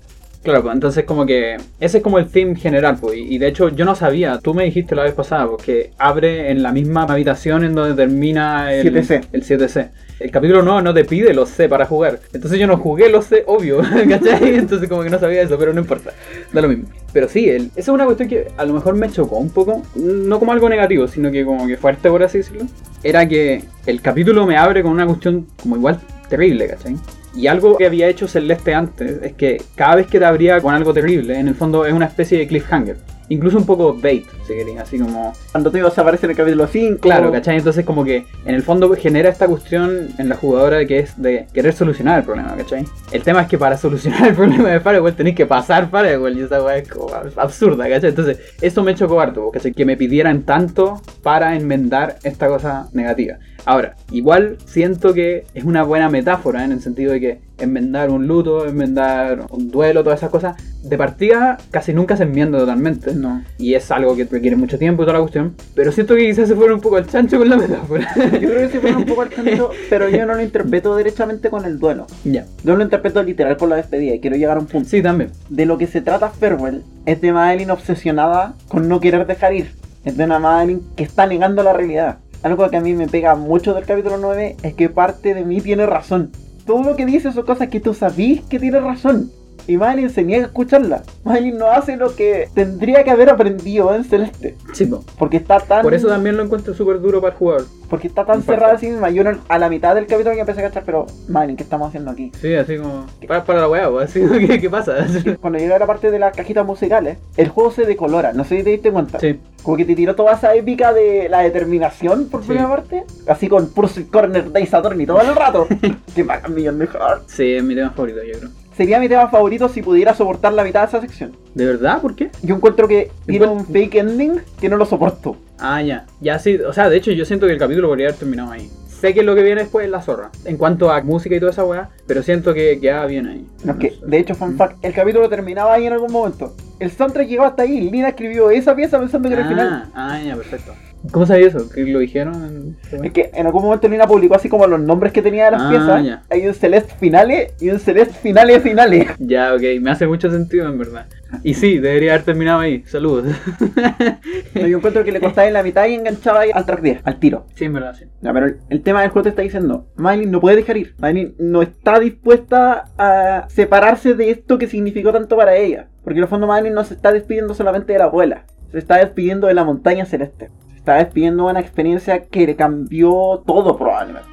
Speaker 2: Claro, pues entonces como que ese es como el theme general, pues, y de hecho yo no sabía, tú me dijiste la vez pasada, porque pues, abre en la misma habitación en donde termina el
Speaker 1: 7C.
Speaker 2: El 7C. El capítulo no, no te pide los C para jugar. Entonces yo no jugué los C, obvio, <laughs> ¿cachai? Entonces como que no sabía eso, pero no importa, da lo mismo. Pero sí, el, esa es una cuestión que a lo mejor me chocó un poco, no como algo negativo, sino que como que fuerte, por así decirlo. Era que el capítulo me abre con una cuestión como igual terrible, ¿cachai? Y algo que había hecho Celeste antes es que cada vez que te abría con algo terrible, en el fondo es una especie de cliffhanger. Incluso un poco bait, si queréis, así como...
Speaker 1: Cuando te ibas a aparecer en el capítulo 5.
Speaker 2: Claro, ¿cachai? Entonces como que en el fondo genera esta cuestión en la jugadora que es de querer solucionar el problema, ¿cachai? El tema es que para solucionar el <laughs> problema de Firewall tenéis que pasar Firewall y esa weá es como absurda, ¿cachai? Entonces eso me chocó harto, ¿cachai? Que me pidieran tanto para enmendar esta cosa negativa. Ahora, igual siento que es una buena metáfora en el sentido de que enmendar un luto, enmendar un duelo, todas esas cosas, de partida casi nunca se enmienda totalmente.
Speaker 1: No.
Speaker 2: Y es algo que requiere mucho tiempo y toda la cuestión. Pero siento que quizás se fueron un poco al chancho con la metáfora.
Speaker 1: Yo creo que se fueron un poco al chancho, <laughs> pero yo no lo interpreto derechamente con el duelo.
Speaker 2: Ya.
Speaker 1: Yo lo interpreto literal con la despedida y quiero llegar a un punto.
Speaker 2: Sí, también.
Speaker 1: De lo que se trata Farewell es de Madeline obsesionada con no querer dejar ir. Es de una Madeline que está negando la realidad algo que a mí me pega mucho del capítulo 9 es que parte de mí tiene razón. Todo lo que dice son cosas que tú sabís que tiene razón. Y Madeline se niega a escucharla. Madeline no hace lo que tendría que haber aprendido en Celeste.
Speaker 2: Sí,
Speaker 1: Porque está tan.
Speaker 2: Por eso también lo encuentro súper duro para el jugador.
Speaker 1: Porque está tan cerrada así misma. Yo a la mitad del capítulo que empecé a cachar, pero Madeline, ¿qué estamos haciendo aquí?
Speaker 2: Sí, así como. Para, para la weá, así <laughs> ¿qué, ¿qué pasa? <laughs>
Speaker 1: Cuando llega la parte de las cajitas musicales, el juego se decolora. No sé si te diste cuenta.
Speaker 2: Sí.
Speaker 1: Como que te tiró toda esa épica de la determinación por primera parte. Así con Pursuit Corner de Saturn todo el rato. <laughs> que bacán millón mejor.
Speaker 2: Sí, es mi tema favorito, yo creo
Speaker 1: sería mi tema favorito si pudiera soportar la mitad de esa sección.
Speaker 2: ¿De verdad? ¿Por qué?
Speaker 1: Yo encuentro que tiene un fake ending que no lo soporto.
Speaker 2: Ah, ya. Ya sí. O sea, de hecho, yo siento que el capítulo podría haber terminado ahí. Sé que lo que viene después es la zorra. En cuanto a música y toda esa weá, pero siento que queda bien ahí.
Speaker 1: No, que, de hecho, fun fact, el capítulo terminaba ahí en algún momento. El soundtrack llegó hasta ahí. Lina escribió esa pieza pensando que era el final.
Speaker 2: Ah, ya, perfecto. ¿Cómo sabía eso? ¿Que lo dijeron?
Speaker 1: Es que en algún momento Lina publicó así como los nombres que tenía de las ah, piezas. Hay un Celeste Finale y un Celeste Finale Finale. <laughs>
Speaker 2: Ya, ok, me hace mucho sentido en verdad. Y sí, debería haber terminado ahí. Saludos. <laughs>
Speaker 1: yo encuentro que le costaba en la mitad y enganchaba ahí al track 10, al tiro.
Speaker 2: Sí, en verdad, sí.
Speaker 1: Ya, pero el tema del juego te está diciendo, Miley no puede dejar ir. Miley no está dispuesta a separarse de esto que significó tanto para ella. Porque en el fondo Miley no se está despidiendo solamente de la abuela. Se está despidiendo de la montaña celeste está despidiendo una experiencia que le cambió todo probablemente.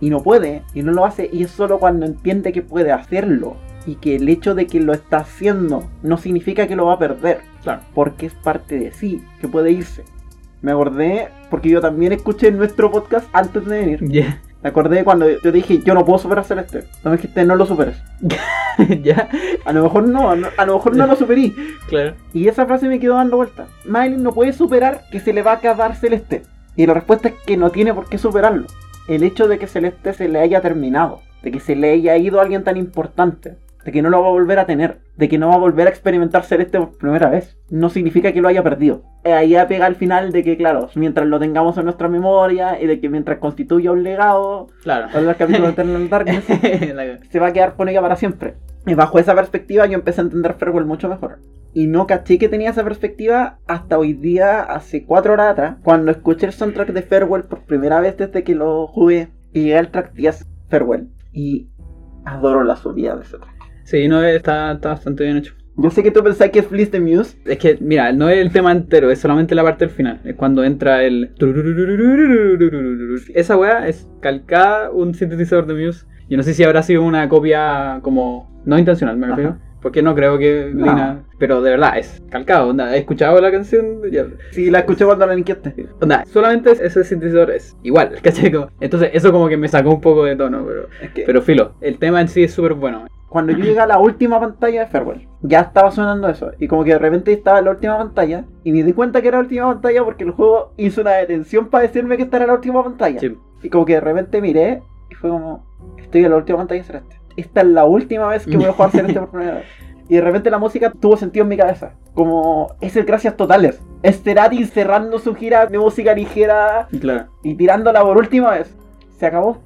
Speaker 1: Y no puede, y no lo hace, y es solo cuando entiende que puede hacerlo. Y que el hecho de que lo está haciendo no significa que lo va a perder.
Speaker 2: Claro.
Speaker 1: Porque es parte de sí, que puede irse. Me acordé, porque yo también escuché nuestro podcast antes de venir. Me acordé cuando yo dije, yo no puedo superar Celeste. No me dijiste, no lo superes. <laughs>
Speaker 2: ya,
Speaker 1: A lo mejor no, a lo mejor no lo superí.
Speaker 2: claro.
Speaker 1: Y esa frase me quedó dando vuelta. Miley no puede superar que se le va a acabar Celeste. Y la respuesta es que no tiene por qué superarlo. El hecho de que Celeste se le haya terminado, de que se le haya ido a alguien tan importante, de que no lo va a volver a tener, de que no va a volver a experimentar Celeste por primera vez, no significa que lo haya perdido. Eh, Ahí pega al final de que, claro, mientras lo tengamos en nuestra memoria y de que mientras constituya un legado,
Speaker 2: Claro.
Speaker 1: para el capítulo de Eternal Darkness, se va a quedar con ella para siempre. Y bajo esa perspectiva yo empecé a entender Farewell mucho mejor. Y no caché que tenía esa perspectiva hasta hoy día, hace cuatro horas atrás, cuando escuché el soundtrack de Farewell por primera vez desde que lo jugué. Y llegué al track 10 Farewell. Y adoro la subida de ese track.
Speaker 2: Sí, no, está, está bastante bien hecho.
Speaker 1: Yo sé que tú pensás que es Fleece the Muse.
Speaker 2: Es que, mira, no es el tema entero, es solamente la parte del final. Es cuando entra el. Esa weá es calcada un sintetizador de Muse. Yo no sé si habrá sido una copia como. No intencional, me refiero.
Speaker 1: Ajá.
Speaker 2: Porque no creo que
Speaker 1: No.
Speaker 2: Lina. Pero de verdad, es calcado. Onda, ¿He escuchado la canción? Ya.
Speaker 1: Sí, la escuché cuando la inquiete.
Speaker 2: Onda, solamente ese sintetizador es igual, <laughs> ¿cachai? Entonces, eso como que me sacó un poco de tono, pero.
Speaker 1: Es que
Speaker 2: Pero filo, el tema en sí es súper bueno.
Speaker 1: Cuando yo llegué a la última pantalla de Farewell, ya estaba sonando eso. Y como que de repente estaba en la última pantalla. Y me di cuenta que era la última pantalla porque el juego hizo una detención para decirme que esta era la última pantalla.
Speaker 2: Sí.
Speaker 1: Y como que de repente miré y fue como, estoy en la última pantalla de Celeste. Esta es la última vez que voy a jugar Celeste por primera vez. <laughs> Y de repente la música tuvo sentido en mi cabeza. Como, es el gracias totales. Es Cerati cerrando su gira de música ligera
Speaker 2: Claro.
Speaker 1: y tirándola por última vez. Se acabó.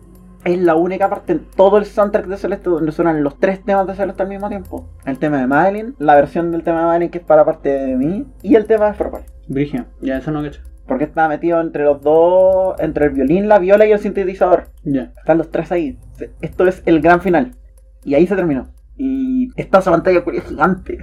Speaker 1: Es la única parte en todo el soundtrack de Celeste donde suenan los tres temas de Celeste al mismo tiempo. El tema de Madeline, la versión del tema de Madeline que es para parte de mí, y el tema de Farewell.
Speaker 2: Brigio, ya eso no cacho.
Speaker 1: Porque estaba metido entre los dos, entre el violín, la viola y el sintetizador.
Speaker 2: Ya.
Speaker 1: Están los tres ahí. Esto es el gran final. Y ahí se terminó. Y está esa pantalla culia gigante.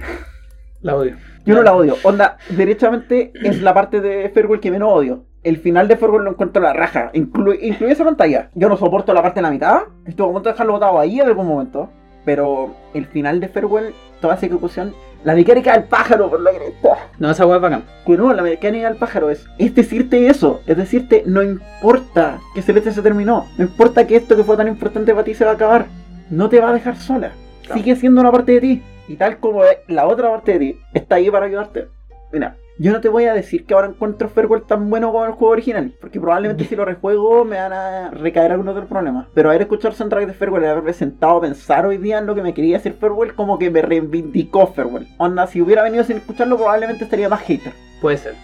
Speaker 2: La odio.
Speaker 1: Yo no la odio. Onda, derechamente es la parte de Farewell que menos odio. El final de Farewell lo encuentro la raja. Inclu- incluye esa pantalla. Yo no soporto la parte de la mitad. Estuve a punto de dejarlo botado ahí en algún momento. Pero el final de Farewell, toda esa ejecución. La mecánica del pájaro, por la cresta.
Speaker 2: No, esa weá es bacán.
Speaker 1: Que no, la mecánica del pájaro es, es decirte eso, es decirte, no importa que Celeste se terminó, no importa que esto que fue tan importante para ti se va a acabar, no te va a dejar sola,
Speaker 2: Claro.
Speaker 1: sigue siendo una parte de ti, y tal como la otra parte de ti está ahí para ayudarte. Mira, yo no te voy a decir que ahora encuentro Farewell tan bueno como el juego original, porque probablemente si lo rejuego me van a recaer algunos de los problemas. Pero haber escuchado el soundtrack de Farewell y haberme sentado a pensar hoy día en lo que me quería decir Farewell, como que me reivindicó Farewell. Onda, si hubiera venido sin escucharlo, probablemente estaría más hater.
Speaker 2: Puede ser.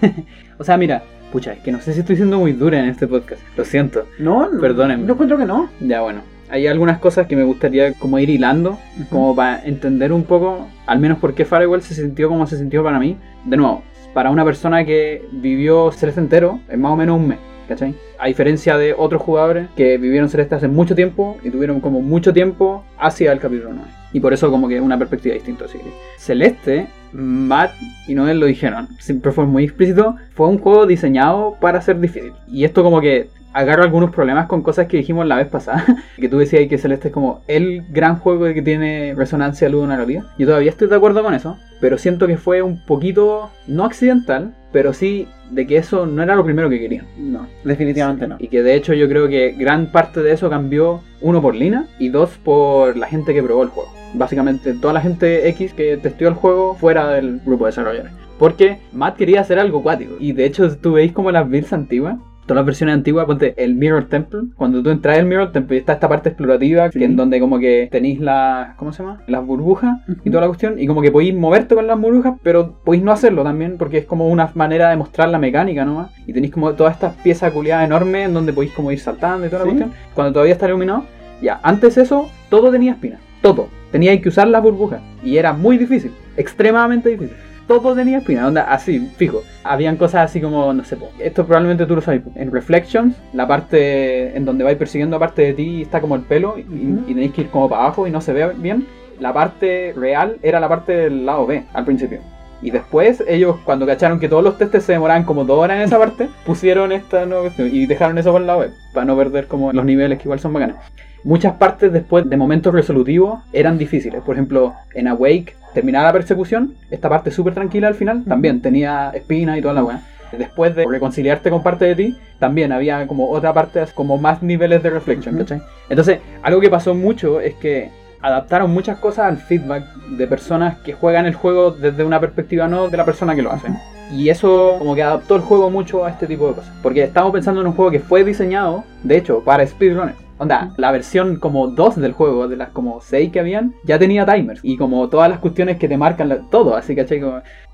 Speaker 2: <laughs> o sea, mira, pucha, es que no sé si estoy siendo muy dura en este podcast. Lo siento.
Speaker 1: No, no.
Speaker 2: Perdónenme.
Speaker 1: Yo encuentro que no.
Speaker 2: Ya bueno. Hay algunas cosas que me gustaría como ir hilando, como para entender un poco, al menos por qué Farewell se sintió como se sintió para mí. De nuevo, para una persona que vivió Celeste entero, es más o menos un mes, ¿cachai? A diferencia de otros jugadores que vivieron Celeste hace mucho tiempo y tuvieron como mucho tiempo hacia el capítulo 9. Y por eso como que una perspectiva distinta. Así que Celeste, Matt y Noel lo dijeron, siempre fue muy explícito, fue un juego diseñado para ser difícil. Y esto como que agarra algunos problemas con cosas que dijimos la vez pasada, <laughs> que tú decías que Celeste es como el gran juego que tiene resonancia ludonarrativa. Yo todavía estoy de acuerdo con eso, pero siento que fue un poquito, no accidental, pero sí de que eso no era lo primero que querían.
Speaker 1: No, definitivamente no.
Speaker 2: Y que de hecho yo creo que gran parte de eso cambió, uno por Lina y dos por la gente que probó el juego. Básicamente toda la gente X que testeó el juego fuera del grupo de desarrolladores. Porque Matt quería hacer algo cuático. Y de hecho tú veis como las builds antiguas. Todas las versiones antiguas, ponte el Mirror Temple. Cuando tú entras al Mirror Temple está esta parte explorativa,
Speaker 1: Sí.
Speaker 2: que en donde como que tenéis las. ¿Cómo se llama? Las burbujas y toda la cuestión. Y como que podéis moverte con las burbujas, pero podéis no hacerlo también, porque es como una manera de mostrar la mecánica nomás. Y tenéis como todas estas piezas culiadas enormes en donde podéis como ir saltando y toda la
Speaker 1: Sí.
Speaker 2: cuestión. Cuando todavía está iluminado. Ya, antes eso, todo tenía espinas. Todo. Teníais que usar las burbujas. Y era muy difícil. Extremadamente difícil. Todo tenía espinas. Onda, así, fijo. Habían cosas así como, no sé, esto probablemente tú lo sabes. En Reflections, la parte en donde vais persiguiendo aparte de ti está como el pelo y, y tenéis que ir como para abajo y no se ve bien. La parte real era la parte del lado B al principio. Y después ellos, cuando cacharon que todos los testes se demoraban como dos horas en esa parte, pusieron esta nueva cuestión y dejaron eso por el lado B, para no perder como los niveles que igual son bacanes. Muchas partes después de momentos resolutivos eran difíciles. Por ejemplo, en Awake, terminaba la persecución, esta parte súper tranquila al final, también tenía espinas y toda la weá. Después de reconciliarte con parte de ti, también había como otra parte, como más niveles de reflection,
Speaker 1: Ujú.
Speaker 2: ¿cachai? Entonces, algo que pasó mucho es que adaptaron muchas cosas al feedback de personas que juegan el juego desde una perspectiva no de la persona que lo hace. Y eso como que adaptó el juego mucho a este tipo de cosas. Porque estamos pensando en un juego que fue diseñado, de hecho, para speedrunners. Onda, la versión como 2 del juego, de las como 6 que habían, ya tenía timers. Y como todas las cuestiones que te marcan todo, así que.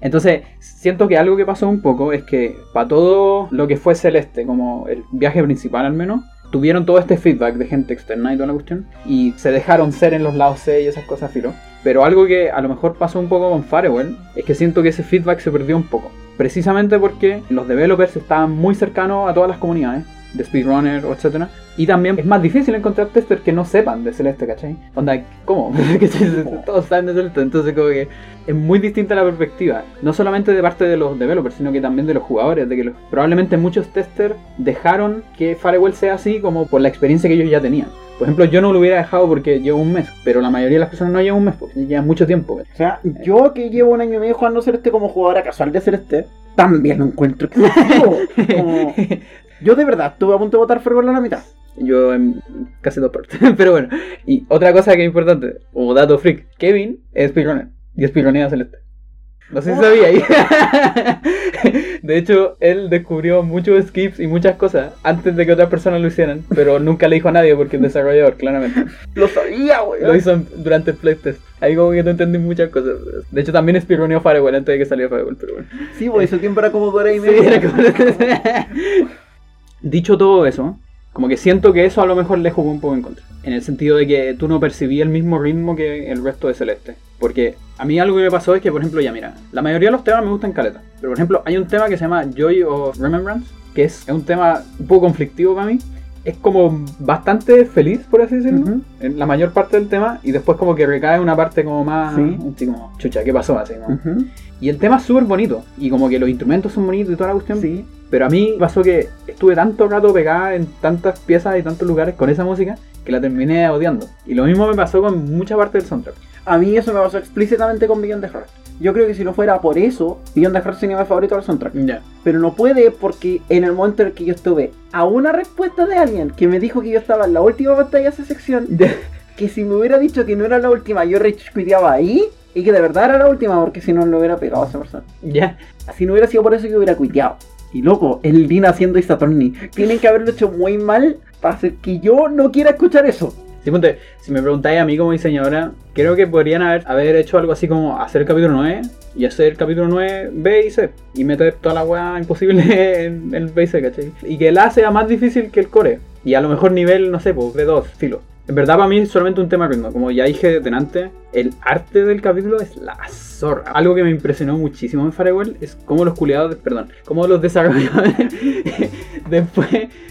Speaker 2: Entonces, siento que algo que pasó un poco es que para todo lo que fue Celeste, como el viaje principal al menos, tuvieron todo este feedback de gente externa y toda la cuestión. Y se dejaron ser en los lados C y esas cosas filo. Pero algo que a lo mejor pasó un poco con Firewall es que siento que ese feedback se perdió un poco. Precisamente porque los developers estaban muy cercanos a todas las comunidades de speedrunner etcétera. Y también es más difícil encontrar testers que no sepan de Celeste, ¿cachai? Onda, ¿cómo? <laughs> <laughs> Todos saben de Celeste, entonces como que es muy distinta la perspectiva. No solamente de parte de los developers, sino que también de los jugadores. De que los- probablemente muchos testers dejaron que Firewall sea así como por la experiencia que ellos ya tenían. Por ejemplo, yo no lo hubiera dejado porque llevo un mes, pero la mayoría de las personas no llevan un mes, porque llevan mucho tiempo. ¿cachai?
Speaker 1: O sea, yo que llevo un año y medio jugando Celeste como jugadora casual de Celeste, también lo encuentro excesivo. <laughs> Como- Yo de verdad estuve a punto de votar Fervor a la mitad.
Speaker 2: Yo en casi dos partes. <laughs> Pero bueno. Y otra cosa que es importante, como dato freak, Kevin es speedrunner. Y speedrunea Celeste. No sé si sabía ahí. <laughs> De hecho, él descubrió muchos skips y muchas cosas antes de que otras personas lo hicieran. Pero <laughs> nunca le dijo a nadie porque es desarrollador, claramente.
Speaker 1: Lo sabía, güey.
Speaker 2: Lo hizo durante el playtest. Ahí como que no entendí muchas cosas. De hecho, también speedruneó Firewall antes de que saliera Firewall, pero bueno.
Speaker 1: Sí, güey, su tiempo era como dos horas y
Speaker 2: Sí,
Speaker 1: media.
Speaker 2: era como- Dicho todo eso, como que siento que eso a lo mejor le jugó un poco en contra. En el sentido de que tú no percibías el mismo ritmo que el resto de Celeste. Porque a mí algo que me pasó es que, por ejemplo, ya mira, la mayoría de los temas me gustan caleta. Pero, por ejemplo, hay un tema que se llama Joy of Remembrance, que es un tema un poco conflictivo para mí. Es como bastante feliz, por así decirlo, en la mayor parte del tema. Y después como que recae una parte como más...
Speaker 1: Sí.
Speaker 2: así como, chucha, ¿qué pasó? Así,
Speaker 1: Ujú.
Speaker 2: Y el tema es súper bonito. Y como que los instrumentos son bonitos y toda la cuestión.
Speaker 1: Sí.
Speaker 2: Pero a mí pasó que estuve tanto rato pegada en tantas piezas y tantos lugares con esa música que la terminé odiando. Y lo mismo me pasó con mucha parte del soundtrack.
Speaker 1: A mí eso me pasó explícitamente con Beyond the Heart. Yo creo que si no fuera por eso, Beyond the Heart sería mi favorito del soundtrack. Pero no puede porque en el momento en el que yo estuve a una respuesta de alguien que me dijo que yo estaba en la última pantalla de esa sección, <laughs> que si me hubiera dicho que no era la última, yo rechuiteaba ahí y que de verdad era la última porque si no lo hubiera pegado a esa persona.
Speaker 2: Ya.
Speaker 1: Si no hubiera sido por eso, yo hubiera cuiteado. Y loco, el Lin haciendo Isatorni. Tienen que haberlo hecho muy mal para hacer que yo no quiera escuchar eso.
Speaker 2: Si me preguntáis a mí como diseñadora, creo que podrían haber, haber hecho algo así como hacer el capítulo 9 y hacer el capítulo 9 B y C y meter toda la weá imposible <laughs> en el B y C, ¿cachai? Y que el A sea más difícil que el core y a lo mejor nivel, no sé, pues B2, filo. En verdad para mí es solamente un tema como ya dije delante, el arte del capítulo es la zorra. Algo que me impresionó muchísimo en Firewall es cómo los culiados, perdón, cómo los desarrolladores <laughs> después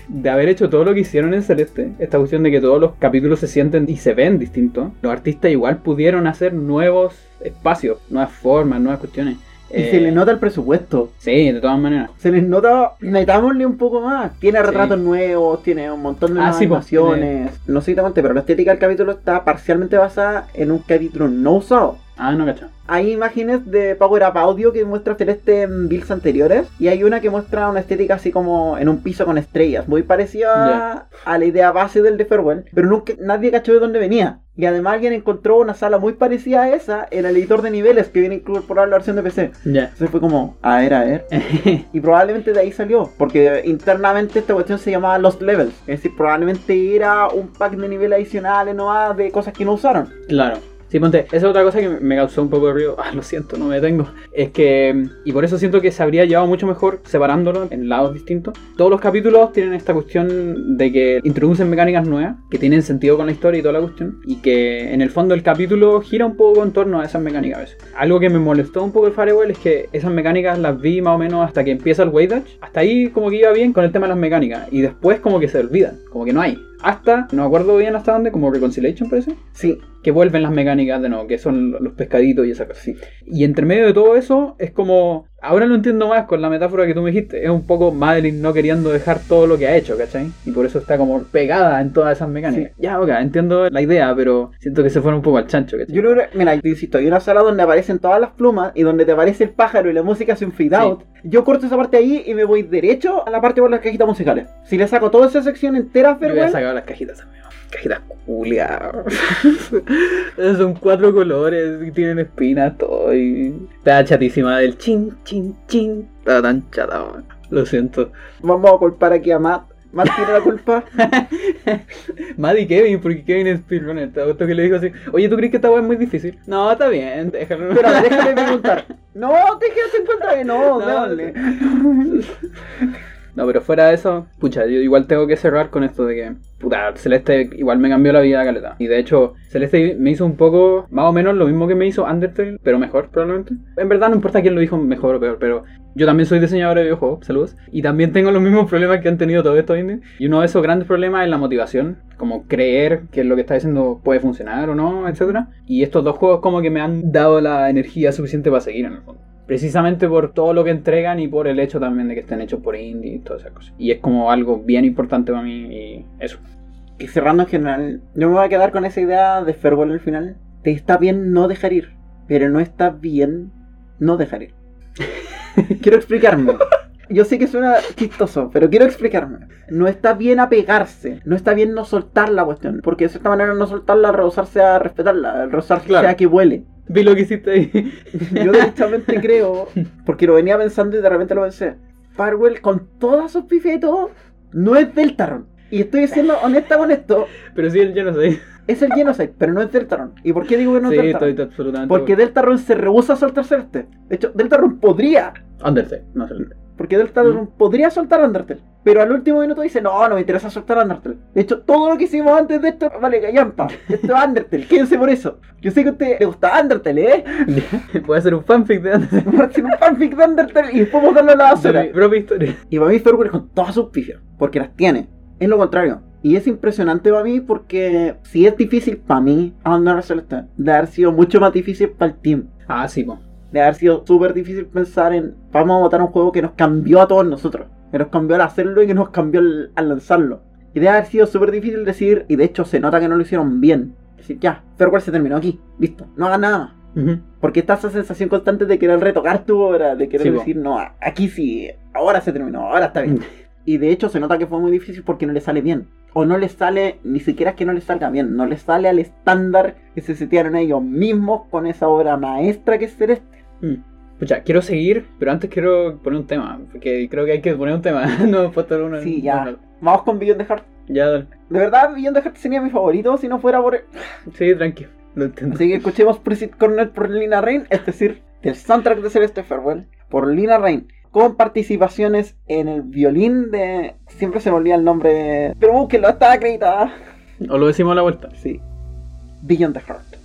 Speaker 2: de haber hecho todo lo que hicieron en Celeste, esta cuestión de que todos los capítulos se sienten y se ven distintos, los artistas igual pudieron hacer nuevos espacios, nuevas formas, nuevas cuestiones.
Speaker 1: Y
Speaker 2: Eh,
Speaker 1: se le nota el presupuesto.
Speaker 2: Sí, de todas maneras.
Speaker 1: Se les nota, metámosle un poco más. Tiene
Speaker 2: Sí.
Speaker 1: retratos nuevos, tiene un montón de
Speaker 2: Ah,
Speaker 1: nuevas
Speaker 2: sí, pues,
Speaker 1: animaciones. No sé exactamente, pero la estética del capítulo está parcialmente basada en un capítulo no usado.
Speaker 2: Ah, no cacho.
Speaker 1: Hay imágenes de Power Up Audio que muestra Celeste en builds anteriores y hay una que muestra una estética así como en un piso con estrellas, muy parecida a la idea base del de Farewell, pero nunca nadie cachó de dónde venía. Y además alguien encontró una sala muy parecida a esa en el editor de niveles que viene incorporado la versión de PC.
Speaker 2: Ya.
Speaker 1: Entonces fue como, a ver, a ver. <laughs> Y probablemente de ahí salió, porque internamente esta cuestión se llamaba Lost Levels. Es decir, probablemente era un pack de nivel adicionales nomás de cosas que no usaron.
Speaker 2: Claro. Sí, ponte, esa es otra cosa que me causó un poco de ruido. <laughs> Ah, lo siento, no me detengo. Es que, y por eso siento que se habría llevado mucho mejor separándolo en lados distintos. Todos los capítulos tienen esta cuestión de que introducen mecánicas nuevas, que tienen sentido con la historia y toda la cuestión, y que en el fondo el capítulo gira un poco en torno a esas mecánicas a veces. Algo que me molestó un poco el Firewall es que esas mecánicas las vi más o menos hasta que empieza el Wave Dash. Hasta ahí como que iba bien con el tema de las mecánicas, y después como que se olvidan, como que no hay. Hasta, no me acuerdo bien hasta dónde, como Reconciliation parece
Speaker 1: Sí,
Speaker 2: que vuelven las mecánicas de nuevo, que son los pescaditos y esa cosa. Y entre medio de todo eso es como Ahora lo entiendo más con la metáfora que tú me dijiste. Es un poco Madeline no queriendo dejar todo lo que ha hecho, ¿cachai? Y por eso está como pegada en todas esas mecánicas. Ya, ok, entiendo la idea, pero siento que se fueron un poco al chancho, ¿cachai?
Speaker 1: Yo creo que, mira, insisto, hay una sala donde aparecen todas las plumas y donde te aparece el pájaro y la música hace un fade out. Yo corto esa parte ahí y me voy derecho a la parte por las cajitas musicales. Si le saco toda esa sección entera,
Speaker 2: Yo había
Speaker 1: Farewell,
Speaker 2: sacado las cajitas también. Cajitas <laughs> culiadas. <laughs> Son cuatro colores y tienen espinas, todo. Y... Está chatísima del chin, chin, chin. Está tan chata, man. Lo siento.
Speaker 1: vamos a culpar aquí a Matt. Matt tiene la culpa. <laughs>
Speaker 2: Maddie Kevin, porque Kevin es speedrunner. Te que le dijo así: Oye, ¿tú crees que esta weá es muy difícil? No, está bien, déjalo.
Speaker 1: Pero déjame <laughs> preguntar. No, te quedas en contra de no,
Speaker 2: No. <laughs> No, pero fuera de eso, pucha, yo igual tengo que cerrar con esto de que, puta, Celeste igual me cambió la vida, caleta. Y de hecho, Celeste me hizo un poco, más o menos lo mismo que me hizo Undertale, pero mejor, probablemente. En verdad no importa quién lo dijo mejor o peor, pero yo también soy diseñador de videojuegos, saludos. Y también tengo los mismos problemas que han tenido todos estos indies. Y uno de esos grandes problemas es la motivación, como creer que lo que está diciendo puede funcionar o no, etc. Y estos dos juegos como que me han dado la energía suficiente para seguir en el fondo. Precisamente por todo lo que entregan y por el hecho también de que estén hechos por indie y todas esas cosas. Y es como algo bien importante para mí y eso.
Speaker 1: Y cerrando en general, yo me voy a quedar con esa idea de Farewell al final. Te está bien no dejar ir, pero no está bien no dejar ir. <laughs> quiero explicarme. Yo sé que suena chistoso, pero quiero explicarme. No está bien apegarse, no está bien no soltar la cuestión, porque de cierta manera no soltarla, rehusarse a respetarla, rehusarse
Speaker 2: Claro.
Speaker 1: a que vuele.
Speaker 2: Vi lo que hiciste ahí. <laughs>
Speaker 1: Yo derechamente creo, porque lo venía pensando y de repente lo pensé. Farwell, con todas sus pifes y todo, no es Deltarune. Y estoy siendo honesta con esto,
Speaker 2: Pero sí, yo no sé.
Speaker 1: Es el Genocide, pero no es Deltarune. ¿Y por qué digo que no
Speaker 2: sí,
Speaker 1: es
Speaker 2: estoy
Speaker 1: Deltarune?
Speaker 2: absolutamente.
Speaker 1: Porque Deltarune se rehúsa a soltar Celeste. De hecho, Deltarune podría,
Speaker 2: Undertale, no sé.
Speaker 1: porque Deltarune
Speaker 2: Mm.
Speaker 1: podría soltar Undertale. Pero al último minuto dice, no, no me interesa soltar Undertale. De hecho, todo lo que hicimos antes de esto, vale, callampa. Esto es Undertale, quédense por eso. Yo sé que a usted le gusta Undertale, ¿eh? <laughs>
Speaker 2: A hacer un fanfic de Undertale.
Speaker 1: A hacer un fanfic de Undertale y después botarlo a la basura.
Speaker 2: De mi propia historia.
Speaker 1: Y para mí Farewell con todas sus pifias, porque las tiene. Es lo contrario. Y es impresionante para mí porque si es difícil para mí abandonar Celeste, de haber sido mucho más difícil para el team.
Speaker 2: Ah, sí, po.
Speaker 1: De haber sido súper difícil pensar en vamos a votar un juego que nos cambió a todos nosotros. Que nos cambió al hacerlo y que nos cambió al, al lanzarlo. Y de haber sido súper difícil decir, y de hecho se nota que no lo hicieron bien. Decir, ya, Farewell se terminó aquí, listo, no hagan nada más. Porque está esa sensación constante de querer retocar tu obra, de querer
Speaker 2: Sí, po.
Speaker 1: decir, no, aquí sí, ahora se terminó, ahora está bien. Y de hecho se nota que fue muy difícil porque no le sale bien. O no le sale, ni siquiera es que no le salga bien, no le sale al estándar que se setearon ellos mismos con esa obra maestra que es Celeste.
Speaker 2: Mm. Pucha, quiero seguir, pero antes quiero poner un tema, porque creo que hay que poner un tema, <laughs> no he puesto uno.
Speaker 1: Sí, ya. Vamos con Beyond the Heart.
Speaker 2: Ya, dale.
Speaker 1: De verdad, Beyond the Heart sería mi favorito si no fuera por... <laughs>
Speaker 2: Sí, tranquilo, lo entiendo.
Speaker 1: Así que escuchemos Precinct Corner por Lina Rain, es decir, del soundtrack de Celeste Farewell, por Lina Rain, con participaciones en el violín de. Siempre se me olvida el nombre. Pero búsquenlo, está acreditada.
Speaker 2: O lo decimos a la vuelta.
Speaker 1: Sí. Beyond the Heart.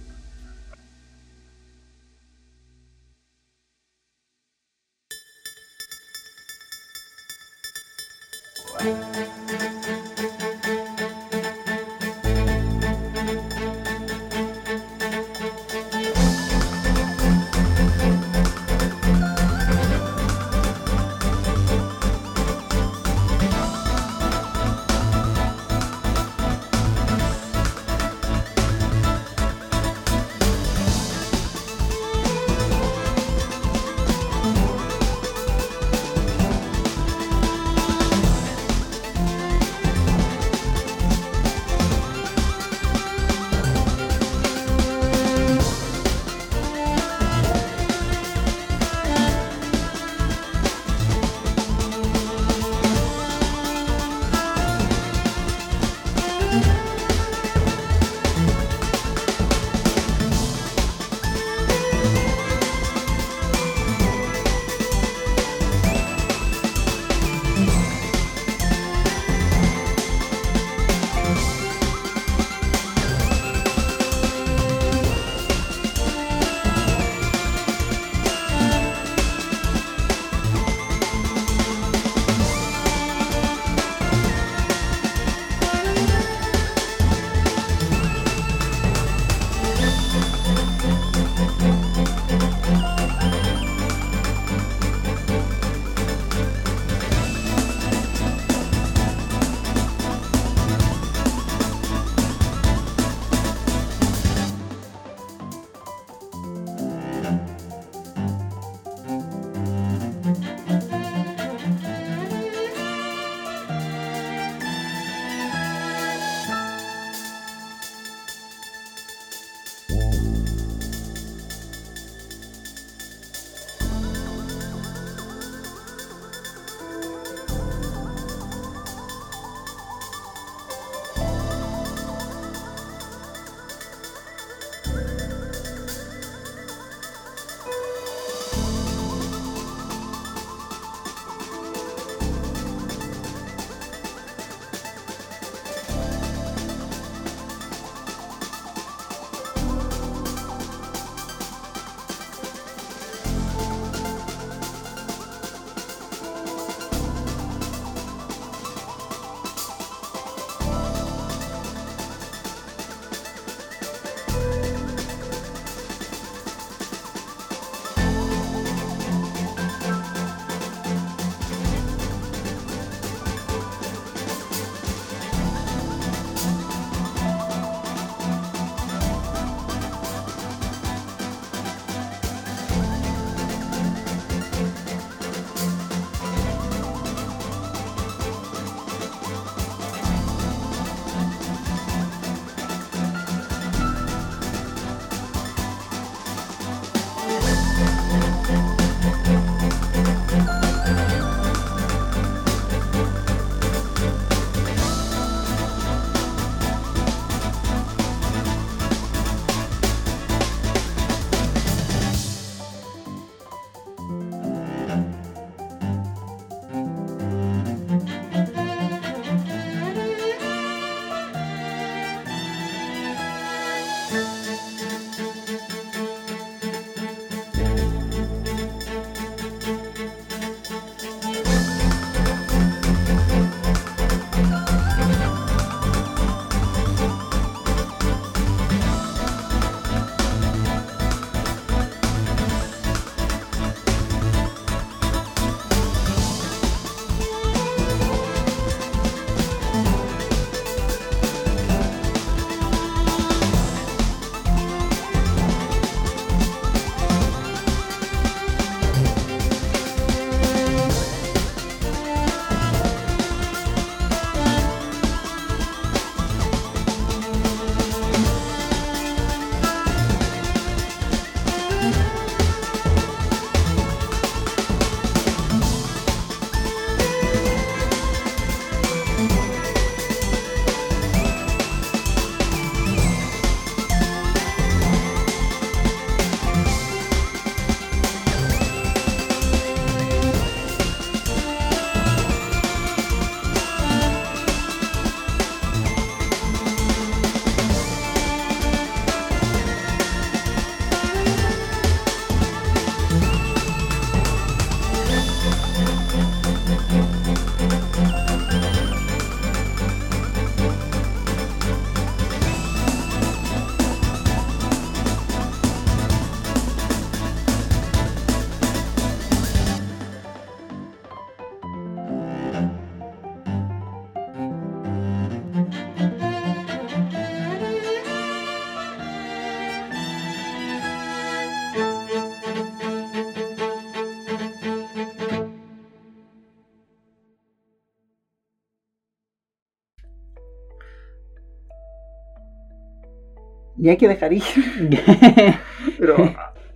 Speaker 1: Y hay que dejar ir. <laughs> Pero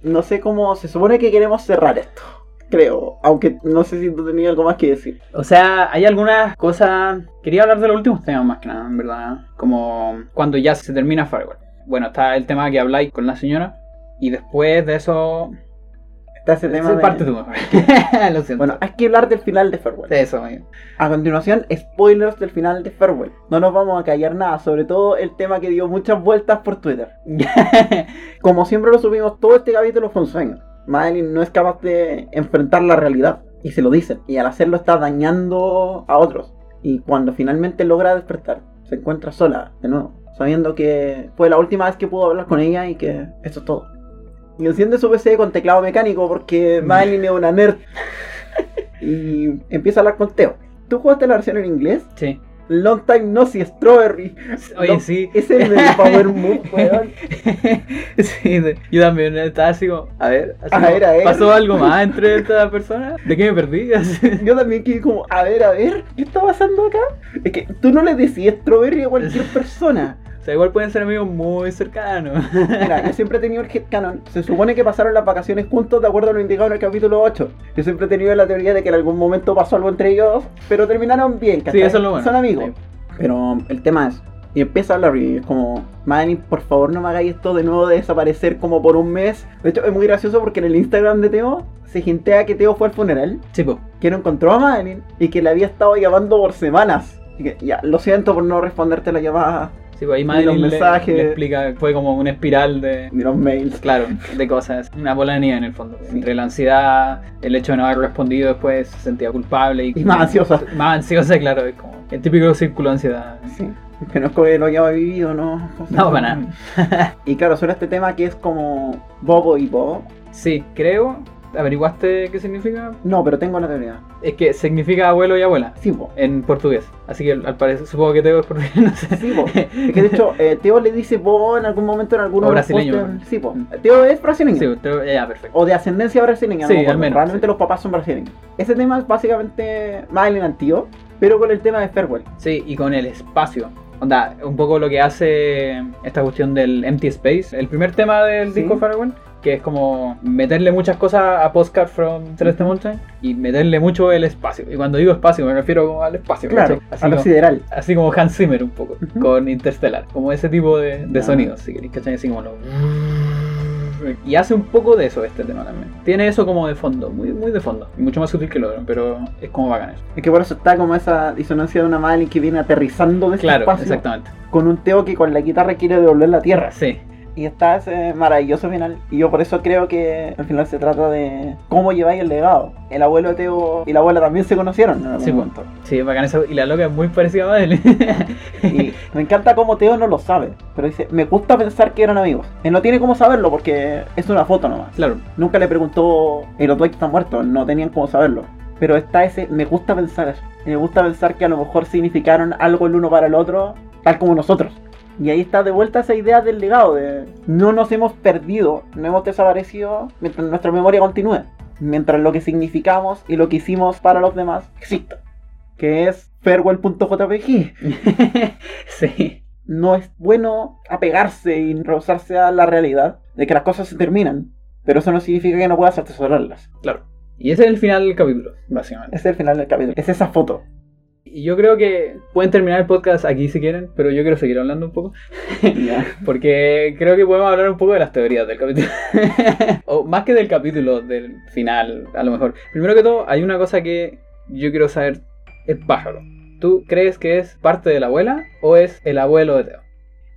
Speaker 1: no sé cómo se supone que queremos cerrar esto. Creo. Aunque no sé si tú tenías algo más que decir.
Speaker 2: O sea, hay algunas cosas. Quería hablar de los últimos temas más que nada, en verdad. Como cuando ya se termina Firewall. Bueno, está el tema que habláis con la señora. Y después de eso.
Speaker 1: Está ese tema.
Speaker 2: Esa
Speaker 1: de-
Speaker 2: parte mejor. <laughs> Lo siento.
Speaker 1: Bueno, hay que hablar del final de Farewell.
Speaker 2: eso, amigo.
Speaker 1: A continuación, spoilers del final de Farewell. No nos vamos a callar nada, sobre todo el tema que dio muchas vueltas por Twitter. <laughs> Como siempre lo subimos, todo este capítulo fue un sueño. Madeline no es capaz de enfrentar la realidad. Y se lo dicen. Y al hacerlo está dañando a otros. Y cuando finalmente logra despertar, se encuentra sola de nuevo. Sabiendo que fue la última vez que pudo hablar con ella y que eso es todo. Y enciende su PC con teclado mecánico porque Madeline es una nerd. <laughs> y empieza a hablar con Teo. ¿Tú jugaste la versión en inglés?
Speaker 2: Sí.
Speaker 1: Long time no see Strawberry.
Speaker 2: Oye, sí.
Speaker 1: Ese es el Power <laughs> Move, weón. <laughs>
Speaker 2: sí, yo también estaba así como, a ver, así
Speaker 1: A
Speaker 2: como,
Speaker 1: ver, a ver.
Speaker 2: ¿pasó algo más entre estas personas? ¿De qué me perdí?
Speaker 1: Yo también quedé como, a ver, a ver, ¿qué está pasando acá? Es que tú no le decías Strawberry a cualquier persona.
Speaker 2: Sea, igual pueden ser amigos muy cercanos. <laughs>
Speaker 1: Mira, yo siempre he tenido el headcanon. Se supone que pasaron las vacaciones juntos de acuerdo a lo indicado en el capítulo 8. Yo siempre he tenido la teoría de que en algún momento pasó algo entre ellos, pero terminaron bien, ¿cachai?
Speaker 2: Sí, eso es lo bueno.
Speaker 1: Son amigos.
Speaker 2: Sí.
Speaker 1: Pero el tema es, y empieza a hablar y es como, Madeline, por favor no me hagáis esto de nuevo de desaparecer como por un mes. De hecho, es muy gracioso porque en el Instagram de Teo se hintea que Teo fue al funeral,
Speaker 2: Sí, po.
Speaker 1: que no encontró a Madeline y que le había estado llamando por semanas. Y que, ya, lo siento por no responderte la llamada
Speaker 2: Sí, pues ahí Madeline
Speaker 1: los mensajes.
Speaker 2: le explica, fue como una espiral de,
Speaker 1: ni los mails.
Speaker 2: claro, de cosas, una bola de nieve en el fondo. Entre la ansiedad, el hecho de no haber respondido después, se sentía culpable y,
Speaker 1: Y más ansiosa. <laughs>
Speaker 2: Más ansiosa, claro, es como el típico círculo de ansiedad.
Speaker 1: Sí. Que no es que lo haya vivido, ¿no?
Speaker 2: No, para nada. <laughs>
Speaker 1: Y claro, suena este tema que es como Bobo y Bobo.
Speaker 2: Sí, creo. ¿Averiguaste qué significa?
Speaker 1: No, pero tengo la teoría.
Speaker 2: Es que significa abuelo y abuela
Speaker 1: Sí, bo.
Speaker 2: en portugués. Así que al parecer, supongo que Teo es portugués, <laughs> no sé.
Speaker 1: Sí, po. Es que de hecho, eh, Teo le dice Bobo en algún momento en alguno
Speaker 2: O brasileño.
Speaker 1: Sí, po. Teo es brasileño.
Speaker 2: Sí, Teo- ya, perfecto.
Speaker 1: O de ascendencia brasileña,
Speaker 2: Sí,
Speaker 1: no me acuerdo.
Speaker 2: al menos,
Speaker 1: Realmente
Speaker 2: sí.
Speaker 1: los papás son brasileños. Ese tema es básicamente Madeline Antio, pero con el tema de Farewell.
Speaker 2: Sí, y con el espacio. Onda, un poco lo que hace esta cuestión del empty space. El primer tema del
Speaker 1: Sí.
Speaker 2: disco Farewell, que es como meterle muchas cosas a Postcard from Celeste Mountain y meterle mucho el espacio. Y cuando digo espacio me refiero al espacio,
Speaker 1: Claro.
Speaker 2: Así
Speaker 1: a lo
Speaker 2: como-
Speaker 1: sideral.
Speaker 2: Así como Hans Zimmer un poco, con Interstellar, como ese tipo de, de
Speaker 1: Ah.
Speaker 2: sonidos, si queréis, ¿cachai? Así como lo... Y hace un poco de eso este tema también. Tiene eso como de fondo, muy, muy de fondo. Y mucho más sutil que lo otro, pero es como bacán eso.
Speaker 1: Es que por eso está como esa disonancia de una Madeline que viene aterrizando de ese
Speaker 2: Claro,
Speaker 1: espacio
Speaker 2: exactamente.
Speaker 1: con un Teo que con la guitarra quiere devolver la tierra.
Speaker 2: Sí,
Speaker 1: Y está ese maravilloso final. Y yo por eso creo que al final se trata de cómo lleváis el legado. El abuelo de Teo y la abuela también se conocieron en algún
Speaker 2: Sí, sí, bacán eso. Y la loca es muy parecida a Madeline. <laughs>
Speaker 1: Y me encanta cómo Teo no lo sabe. Pero dice, me gusta pensar que eran amigos. Él no tiene cómo saberlo porque es una foto nomás.
Speaker 2: claro,
Speaker 1: Nunca le preguntó, el Dwight está muerto, no tenían cómo saberlo. Pero está ese, me gusta pensar eso. Me gusta pensar que a lo mejor significaron algo el uno para el otro, tal como nosotros. Y ahí está de vuelta esa idea del legado, de no nos hemos perdido, no hemos desaparecido mientras nuestra memoria continúe. Mientras lo que significamos y lo que hicimos para los demás exista. Que es farewell.jpg. <laughs>
Speaker 2: sí.
Speaker 1: No es bueno apegarse y rehusarse a la realidad de que las cosas se terminan. Pero eso no significa que no puedas atesorarlas.
Speaker 2: Claro. Y ese es el final del capítulo, básicamente.
Speaker 1: Ese es el final del capítulo. Es esa foto.
Speaker 2: Y yo creo que pueden terminar el podcast aquí si quieren, pero yo quiero seguir hablando un poco. <laughs> <laughs> Porque creo que podemos hablar un poco de las teorías del capítulo. <laughs> o más que del capítulo, del final, a lo mejor. Primero que todo, hay una cosa que yo quiero saber: el pájaro. ¿Tú crees que es parte de la abuela o es el abuelo de Teo?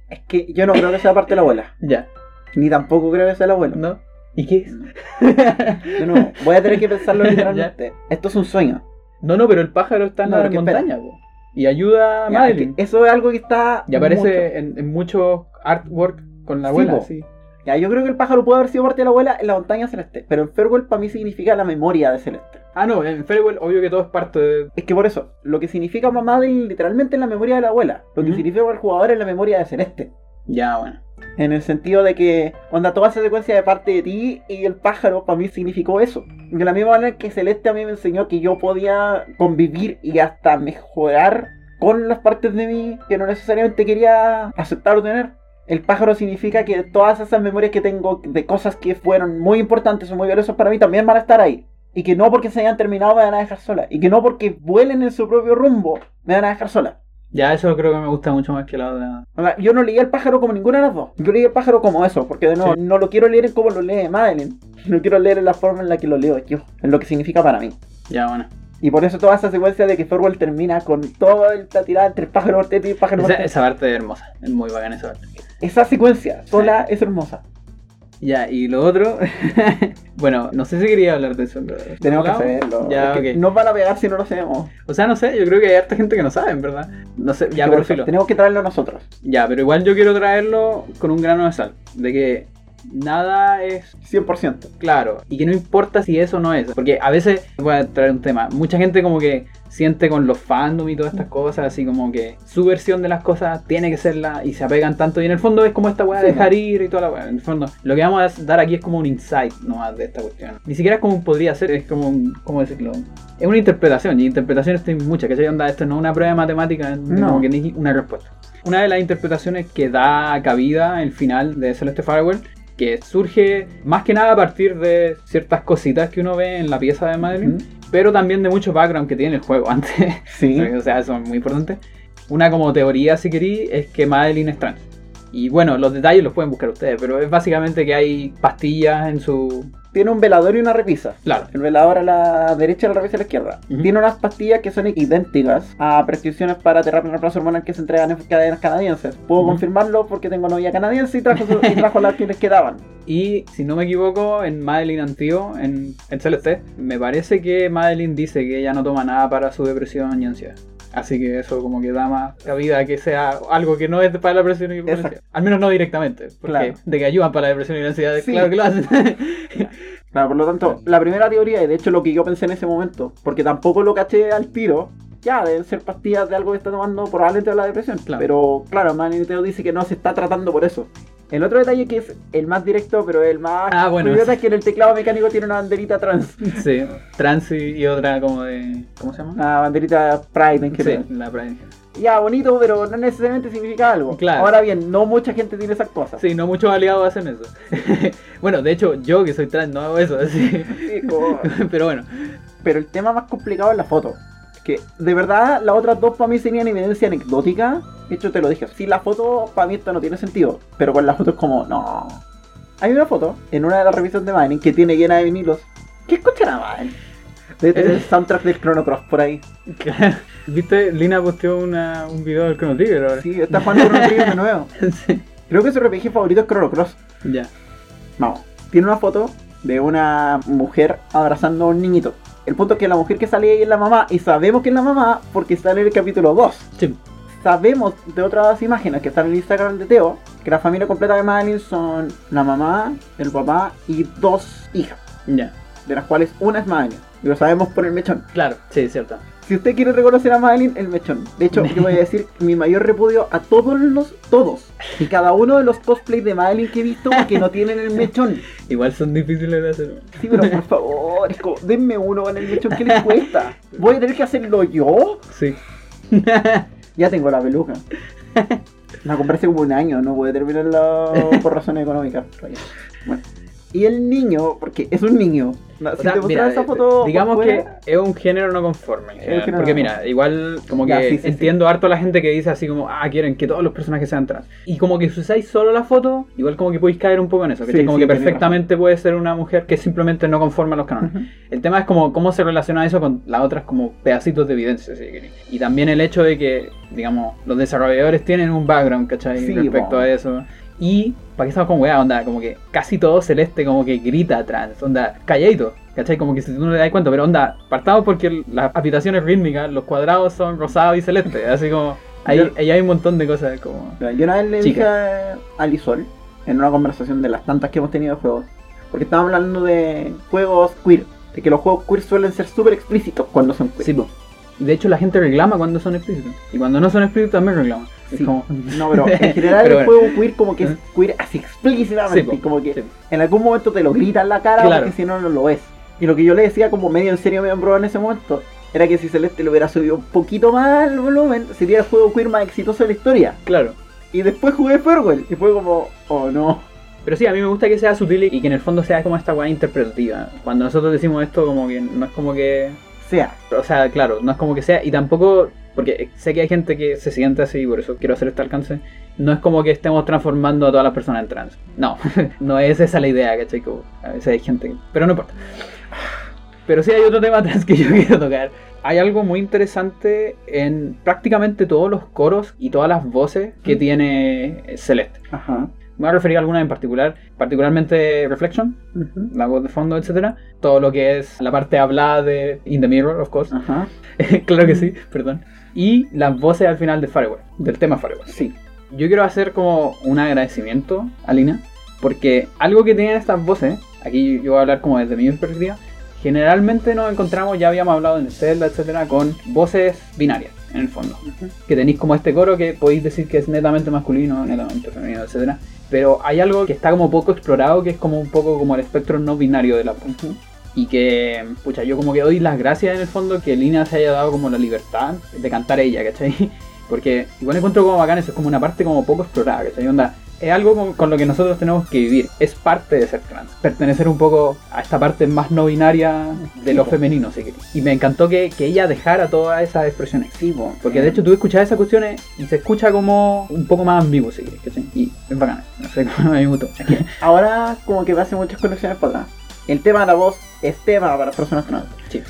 Speaker 1: Es que yo no creo que sea parte de la abuela.
Speaker 2: Ya,
Speaker 1: Ni tampoco creo que sea el abuelo.
Speaker 2: ¿no? ¿Y qué es?
Speaker 1: Yo no, voy a tener que pensarlo literalmente. Esto es un sueño.
Speaker 2: No, no, pero el pájaro está en
Speaker 1: No,
Speaker 2: la montaña, po. Y ayuda a
Speaker 1: Ya,
Speaker 2: Madeline.
Speaker 1: es que eso es algo que está.
Speaker 2: Y aparece en, en muchos artwork con la abuela, sí.
Speaker 1: Ya, yo creo que el pájaro puede haber sido parte de la abuela en la montaña celeste. Pero el Farewell para mí significa la memoria de Celeste.
Speaker 2: Ah, no, en Farewell, obvio que todo es parte de.
Speaker 1: Es que por eso, lo que significa mamá Madeline literalmente es la memoria de la abuela. Lo que significa para el jugador es la memoria de Celeste.
Speaker 2: Ya, bueno.
Speaker 1: En el sentido de que, onda, toda esa secuencia de parte de ti y el pájaro para mí significó eso. De la misma manera que Celeste a mí me enseñó que yo podía convivir y hasta mejorar con las partes de mí que no necesariamente quería aceptar o tener. el pájaro significa que todas esas memorias que tengo de cosas que fueron muy importantes o muy valiosas para mí también van a estar ahí. Y que no porque se hayan terminado me van a dejar sola. Y que no porque vuelen en su propio rumbo me van a dejar sola.
Speaker 2: Ya, eso creo que me gusta mucho más que la otra.
Speaker 1: O sea, yo no leí el pájaro como ninguna de las dos. Yo leí el pájaro como eso, porque de nuevo,
Speaker 2: Sí.
Speaker 1: no lo quiero leer en como lo lee Madeline. Lo quiero leer en la forma en la que lo leo yo, en lo que significa para mí.
Speaker 2: Ya, bueno.
Speaker 1: Y por eso toda esa secuencia de que Thorwald termina con toda la tirada entre el pájaro mortete y el pájaro
Speaker 2: Esa, esa parte es hermosa. Es muy bacana esa parte.
Speaker 1: Esa secuencia sola es hermosa.
Speaker 2: Ya, y lo otro. <laughs> bueno, no sé si quería hablar de eso. pero-
Speaker 1: Tenemos que saberlo.
Speaker 2: Ya,
Speaker 1: Es que
Speaker 2: ok.
Speaker 1: Nos van a pegar si no lo sabemos.
Speaker 2: O sea, no sé, yo creo que hay harta gente que no sabe, en verdad. No sé, ya, pero filo.
Speaker 1: Tenemos que traerlo nosotros.
Speaker 2: Ya, pero igual yo quiero traerlo con un grano de sal. De que nada es
Speaker 1: 100%.
Speaker 2: claro. Y que no importa si eso no es. Porque a veces, voy a traer un tema. Mucha gente como que siente con los fandom y todas estas cosas, así como que su versión de las cosas tiene que ser la. Y se apegan tanto. Y en el fondo es como esta weá de
Speaker 1: Sí,
Speaker 2: dejar ir y toda la weá. En el fondo, lo que vamos a dar aquí es como un insight nomás de esta cuestión. Ni siquiera es como podría ser, es como un. ¿Cómo decirlo? Es una interpretación. Y interpretaciones hay muchas. ¿Cachai? Onda, esto no es una prueba de matemática,
Speaker 1: No.
Speaker 2: como que ni una respuesta. Una de las interpretaciones que da cabida el final de Celeste Farewell que surge más que nada a partir de ciertas cositas que uno ve en la pieza de Madeline. Pero también de mucho background que tiene el juego <laughs> antes.
Speaker 1: Sí.
Speaker 2: o sea, eso es muy importante. Una como teoría, si querí, es que Madeline es trans. Y bueno, los detalles los pueden buscar ustedes, pero es básicamente que hay pastillas en su...
Speaker 1: Tiene un velador y una repisa.
Speaker 2: Claro.
Speaker 1: El velador a la derecha y la repisa a la izquierda.
Speaker 2: Ujú.
Speaker 1: Tiene unas pastillas que son idénticas a prescripciones para terapia de reemplazo hormonal que se entregan en cadenas canadienses. Puedo
Speaker 2: Ujú.
Speaker 1: confirmarlo porque tengo novia canadiense y trajo, su- y trajo las que les quedaban.
Speaker 2: Y si no me equivoco, en Madeline Antio, en, en Celeste, me parece que Madeline dice que ella no toma nada para su depresión y ansiedad. Así que eso como que da más cabida a que sea algo que no es para la depresión y la. Al menos no directamente. Porque
Speaker 1: Claro.
Speaker 2: de que ayudan para la depresión y la ansiedad,
Speaker 1: Sí.
Speaker 2: claro que lo hacen. <laughs>
Speaker 1: Claro, por lo tanto, la primera teoría, y de hecho lo que yo pensé en ese momento, porque tampoco lo caché al tiro, ya, deben ser pastillas de algo que está tomando probablemente de la depresión.
Speaker 2: Claro.
Speaker 1: Pero claro, Maniteo dice que no se está tratando por eso. El otro detalle que es el más directo, pero el más
Speaker 2: Ah, bueno,
Speaker 1: curioso
Speaker 2: sí.
Speaker 1: es que en el teclado mecánico tiene una banderita trans. <laughs>
Speaker 2: sí, trans y, y otra como de... ¿Cómo se llama?
Speaker 1: Una banderita Pride en
Speaker 2: sí,
Speaker 1: general.
Speaker 2: la Pride.
Speaker 1: Ya, bonito, pero no necesariamente significa algo.
Speaker 2: Claro.
Speaker 1: Ahora bien, no mucha gente tiene esas cosas.
Speaker 2: Sí, no muchos aliados hacen eso. <laughs> bueno, de hecho, yo que soy trans no hago eso, así.
Speaker 1: Sí, <laughs>
Speaker 2: Pero bueno,
Speaker 1: Pero el tema más complicado es la foto. Que de verdad las otras dos para mí serían evidencia anecdótica. De hecho te lo dije. Si la foto para mí esto no tiene sentido. Pero con la foto es como, no. Hay una foto en una de las revistas de Mining que tiene llena de vinilos. ¿Qué escuchará Mining? Debe tener el soundtrack del Chrono Cross por ahí. <laughs>
Speaker 2: ¿viste? Lina posteó una, un video del Chrono Trigger ahora.
Speaker 1: Sí, está jugando Chrono Trigger de nuevo. <laughs>
Speaker 2: Sí.
Speaker 1: Creo que su RPG favorito es Chrono Cross.
Speaker 2: Ya.
Speaker 1: Vamos. Tiene una foto de una mujer abrazando a un niñito. El punto es que la mujer que sale ahí es la mamá. Y sabemos que es la mamá porque sale en el capítulo 2.
Speaker 2: Sí.
Speaker 1: Sabemos de otras imágenes que están en el Instagram de Teo que la familia completa de Madeline son la mamá, el papá y dos hijas,
Speaker 2: Ya.
Speaker 1: de las cuales una es Madeline. Y lo sabemos por el mechón.
Speaker 2: Claro, sí, cierto.
Speaker 1: Si usted quiere reconocer a Madeline, el mechón. De hecho, yo voy a decir mi mayor repudio a todos los, todos, y cada uno de los cosplays de Madeline que he visto que no tienen el mechón.
Speaker 2: Igual son difíciles de hacer.
Speaker 1: Sí, pero por favor, como, denme uno con el mechón que les cuesta. ¿Voy a tener que hacerlo yo?
Speaker 2: Sí. <laughs>
Speaker 1: Ya tengo la peluca. <laughs> La compré hace como un año, no pude terminarla por razones económicas. Bueno. Y el niño, porque es un niño. No,
Speaker 2: O
Speaker 1: si
Speaker 2: sea,
Speaker 1: te
Speaker 2: mira,
Speaker 1: esa foto.
Speaker 2: digamos que es un género no conforme. general,
Speaker 1: género
Speaker 2: porque
Speaker 1: no
Speaker 2: mira, igual como que
Speaker 1: Ya, sí, sí,
Speaker 2: entiendo harto a la gente que dice así como, ah, quieren que todos los personajes sean trans. Y como que si usáis solo la foto, igual como que podéis caer un poco en eso.
Speaker 1: Sí,
Speaker 2: como
Speaker 1: sí,
Speaker 2: que perfectamente puede ser una mujer que simplemente no conforma los cánones.
Speaker 1: Ujú.
Speaker 2: El tema es como cómo se relaciona eso con las otras como pedacitos de evidencia. si. Y también el hecho de que, digamos, los desarrolladores tienen un background, ¿cachai?
Speaker 1: Sí,
Speaker 2: Respecto
Speaker 1: po.
Speaker 2: a eso. Y, ¿para qué estamos con weá? Onda, como que casi todo celeste como que grita trans. Onda, calladito. ¿Cachai? Como que si tú no le das cuenta, pero onda, partamos porque las habitaciones rítmicas, los cuadrados son rosados y celestes. Así como, ahí,
Speaker 1: Yo-
Speaker 2: ahí hay un montón de cosas como...
Speaker 1: Yo una vez le dije a a Lisol, en una conversación de las tantas que hemos tenido de juegos, porque estábamos hablando de juegos queer, de que los juegos queer suelen ser súper explícitos cuando son queer.
Speaker 2: Sí, de hecho la gente reclama cuando son explícitos. Y cuando no son explícitos también reclama. Es
Speaker 1: Sí.
Speaker 2: como... <laughs>
Speaker 1: No, pero en <laughs> general
Speaker 2: Pero
Speaker 1: el
Speaker 2: bueno.
Speaker 1: juego queer como que es queer así explícitamente,
Speaker 2: Sí, po.
Speaker 1: y como que
Speaker 2: Sí.
Speaker 1: en algún momento te lo grita en la cara
Speaker 2: Claro.
Speaker 1: porque si no, no lo es. Y lo que yo le decía como medio en serio, medio en broma en ese momento, era que si Celeste lo hubiera subido un poquito más el volumen, sería el juego queer más exitoso de la historia.
Speaker 2: Claro.
Speaker 1: Y después jugué Farewell. Y fue como, oh no.
Speaker 2: Pero sí, a mí me gusta que sea sutil y que en el fondo sea como esta weá interpretativa. Cuando nosotros decimos esto, como que no es como que.
Speaker 1: Sea.
Speaker 2: O sea, claro, no es como que sea. Y tampoco. Porque sé que hay gente que se siente así, por eso quiero hacer este alcance. No es como que estemos transformando a todas las personas en trans. No, <laughs> no es esa la idea, ¿cachai? Como a veces hay gente. que- Pero no importa. Pero sí hay otro tema <laughs> trans que yo quiero tocar. Hay algo muy interesante en prácticamente todos los coros y todas las voces que tiene Celeste.
Speaker 1: Ajá.
Speaker 2: Me voy a referir a algunas en particular, particularmente Reflection,
Speaker 1: Ujú.
Speaker 2: la voz de fondo, etcétera. Todo lo que es la parte hablada de In the Mirror, of course.
Speaker 1: Ajá. <laughs>
Speaker 2: claro que sí, perdón. Y las voces al final de Firewall, del tema Firewall.
Speaker 1: Sí.
Speaker 2: Yo quiero hacer como un agradecimiento a Lina, porque algo que tienen estas voces, aquí yo voy a hablar como desde mi perspectiva, generalmente nos encontramos, ya habíamos hablado en Zelda, etcétera, con voces binarias, en el fondo. Que tenéis como este coro que podéis decir que es netamente masculino, netamente femenino, etcétera. Pero hay algo que está como poco explorado, que es como un poco como el espectro no binario de la.
Speaker 1: Ujú.
Speaker 2: Y que, pucha, yo como que doy las gracias en el fondo que Lina se haya dado como la libertad de cantar ella, ¿cachai? <laughs> Porque igual encuentro como bacán eso, es como una parte como poco explorada, ¿cachai? Onda, es algo con, con lo que nosotros tenemos que vivir, es parte de ser trans, pertenecer un poco a esta parte más no binaria de lo
Speaker 1: Sí,
Speaker 2: femenino, si queréis. Y me encantó que, que ella dejara todas esas expresiones.
Speaker 1: Sí, po.
Speaker 2: Porque de hecho tú escuchas esas cuestiones y se escucha como un poco más ambiguo, si queréis, ¿cachai? Y es bacán, no sé, <laughs> mí me gustó. <laughs>
Speaker 1: Ahora como que me hace muchas conexiones para atrás. El tema de la voz es tema para personas trans.
Speaker 2: Sí.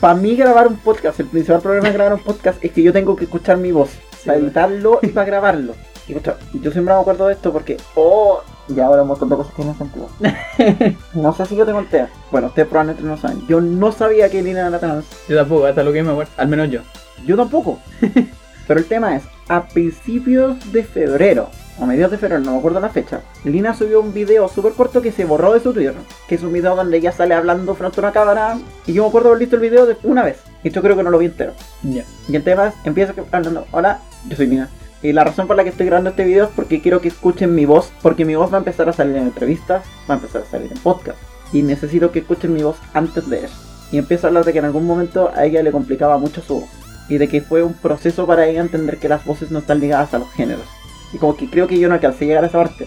Speaker 1: para mí grabar un podcast, el principal problema de grabar un podcast es que yo tengo que escuchar mi voz. para editarlo y para grabarlo. Y pucha, yo siempre me acuerdo de esto porque, oh, ya ahora un montón de cosas que no sentido. <laughs> no sé si yo te conté. Bueno, ustedes probablemente no saben. Yo no sabía que Lina era trans.
Speaker 2: Yo tampoco, hasta lo que me acuerdo, al menos yo.
Speaker 1: Yo tampoco. <laughs> Pero el tema es, a principios de febrero, a mediados de febrero, no me acuerdo la fecha, Lina subió un video súper corto que se borró de su Twitter. Que es un video donde ella sale hablando frente a una cámara. Y yo me acuerdo haber visto el video de una vez. Y yo creo que no lo vi entero.
Speaker 2: Ya.
Speaker 1: Y el tema es, empieza hablando, hola, yo soy Lina. Y la razón por la que estoy grabando este video es porque quiero que escuchen mi voz, porque mi voz va a empezar a salir en entrevistas, va a empezar a salir en podcast. Y necesito que escuchen mi voz antes de eso. Y empiezo a hablar de que en algún momento a ella le complicaba mucho su voz. Y de que fue un proceso para ella entender que las voces no están ligadas a los géneros. Y como que creo que yo no alcancé a llegar a esa parte.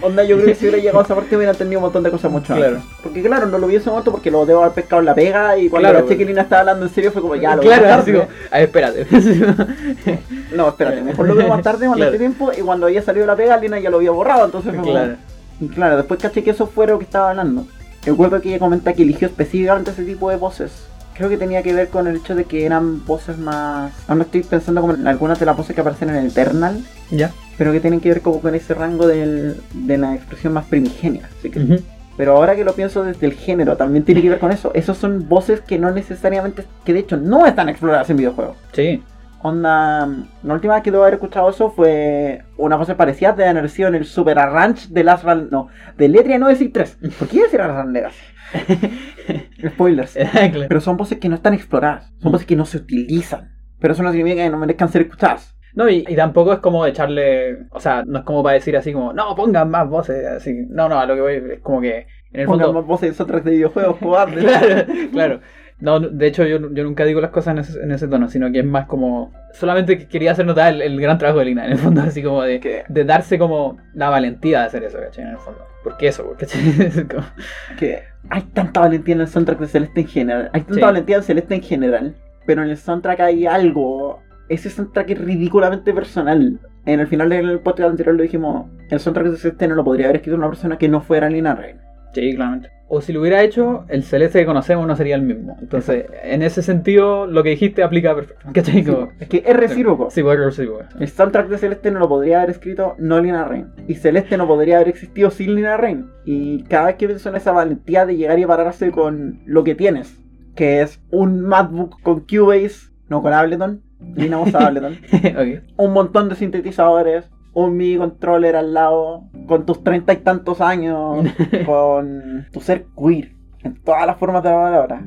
Speaker 1: Onda, yo creo que si hubiera llegado a esa parte hubiera entendido un montón de cosas mucho
Speaker 2: Claro.
Speaker 1: antes. Porque claro, no lo vi en ese momento porque lo debo haber pescado en la pega y cuando
Speaker 2: Claro,
Speaker 1: caché que
Speaker 2: pero-
Speaker 1: Lina estaba hablando en serio fue como ya lo
Speaker 2: claro,
Speaker 1: voy a
Speaker 2: así como, ah, espérate. <laughs>
Speaker 1: No, espérate, mejor lo veo más tarde cuando
Speaker 2: Claro.
Speaker 1: tiempo y cuando había salido la pega, Lina ya lo había borrado, entonces fue como-
Speaker 2: claro.
Speaker 1: Y claro, después caché que eso fue lo que estaba hablando. Recuerdo que ella comenta que eligió específicamente ese tipo de voces. Creo que tenía que ver con el hecho de que eran voces más... Ahora estoy pensando como en algunas de las voces que aparecen en Eternal,
Speaker 2: Ya.
Speaker 1: pero que tienen que ver como con ese rango del- de la expresión más primigenia. Así que pero ahora que lo pienso desde el género, también tiene que ver con eso. Esos son voces que no necesariamente, que de hecho no están exploradas en videojuegos.
Speaker 2: Sí.
Speaker 1: Onda, la última vez que debo haber escuchado eso fue una cosa parecida de haber en el Super Arrange de Last Run, no, de Letria 963. ¿Por qué decir Run Legacy? <laughs> Spoilers. <laughs>
Speaker 2: claro.
Speaker 1: Pero son voces que no están exploradas, son voces que no se utilizan. Pero eso no significa que no merezcan ser escuchadas.
Speaker 2: No, y, y tampoco es como echarle. O sea, no es como para decir así como, no, pongan más voces. Así. No, no, a lo que voy es como que. En el
Speaker 1: Pongan
Speaker 2: fondo.
Speaker 1: más voces en soundtracks de videojuegos, <laughs> cobardes.
Speaker 2: claro, claro. No, de hecho, yo, yo nunca digo las cosas en ese, en ese tono, sino que es más como. Solamente que quería hacer notar el, el gran trabajo de Lina, en el fondo, así como de, de darse como la valentía de hacer eso, ¿cachai? En el fondo. ¿Por qué eso? ¿cachai? Es como-
Speaker 1: que hay tanta valentía en el soundtrack de Celeste en general. Hay tanta
Speaker 2: Sí.
Speaker 1: valentía en Celeste en general. Pero en el soundtrack hay algo. Ese soundtrack es ridículamente personal. En el final del podcast anterior lo dijimos. El soundtrack de Celeste no lo podría haber escrito una persona que no fuera Lina Rey.
Speaker 2: Sí, claramente. O si lo hubiera hecho, el celeste que conocemos no sería el mismo. Entonces, en ese sentido, lo que dijiste aplica perfecto. <laughs> ¿Cachai? Como-
Speaker 1: Es que es recíproco.
Speaker 2: Sí, bueno, sí, bueno.
Speaker 1: El soundtrack de Celeste no lo podría haber escrito no Lina Rain. Y Celeste no podría haber existido sin Lina Rain. Y cada vez que pienso en esa valentía de llegar y pararse con lo que tienes, que es un MacBook con Cubase, no con Ableton, Lina usa <laughs> Ableton, un montón de sintetizadores, un MIDI controller al lado, con tus treinta y tantos años, <laughs> con tu ser queer, en todas las formas de la palabra,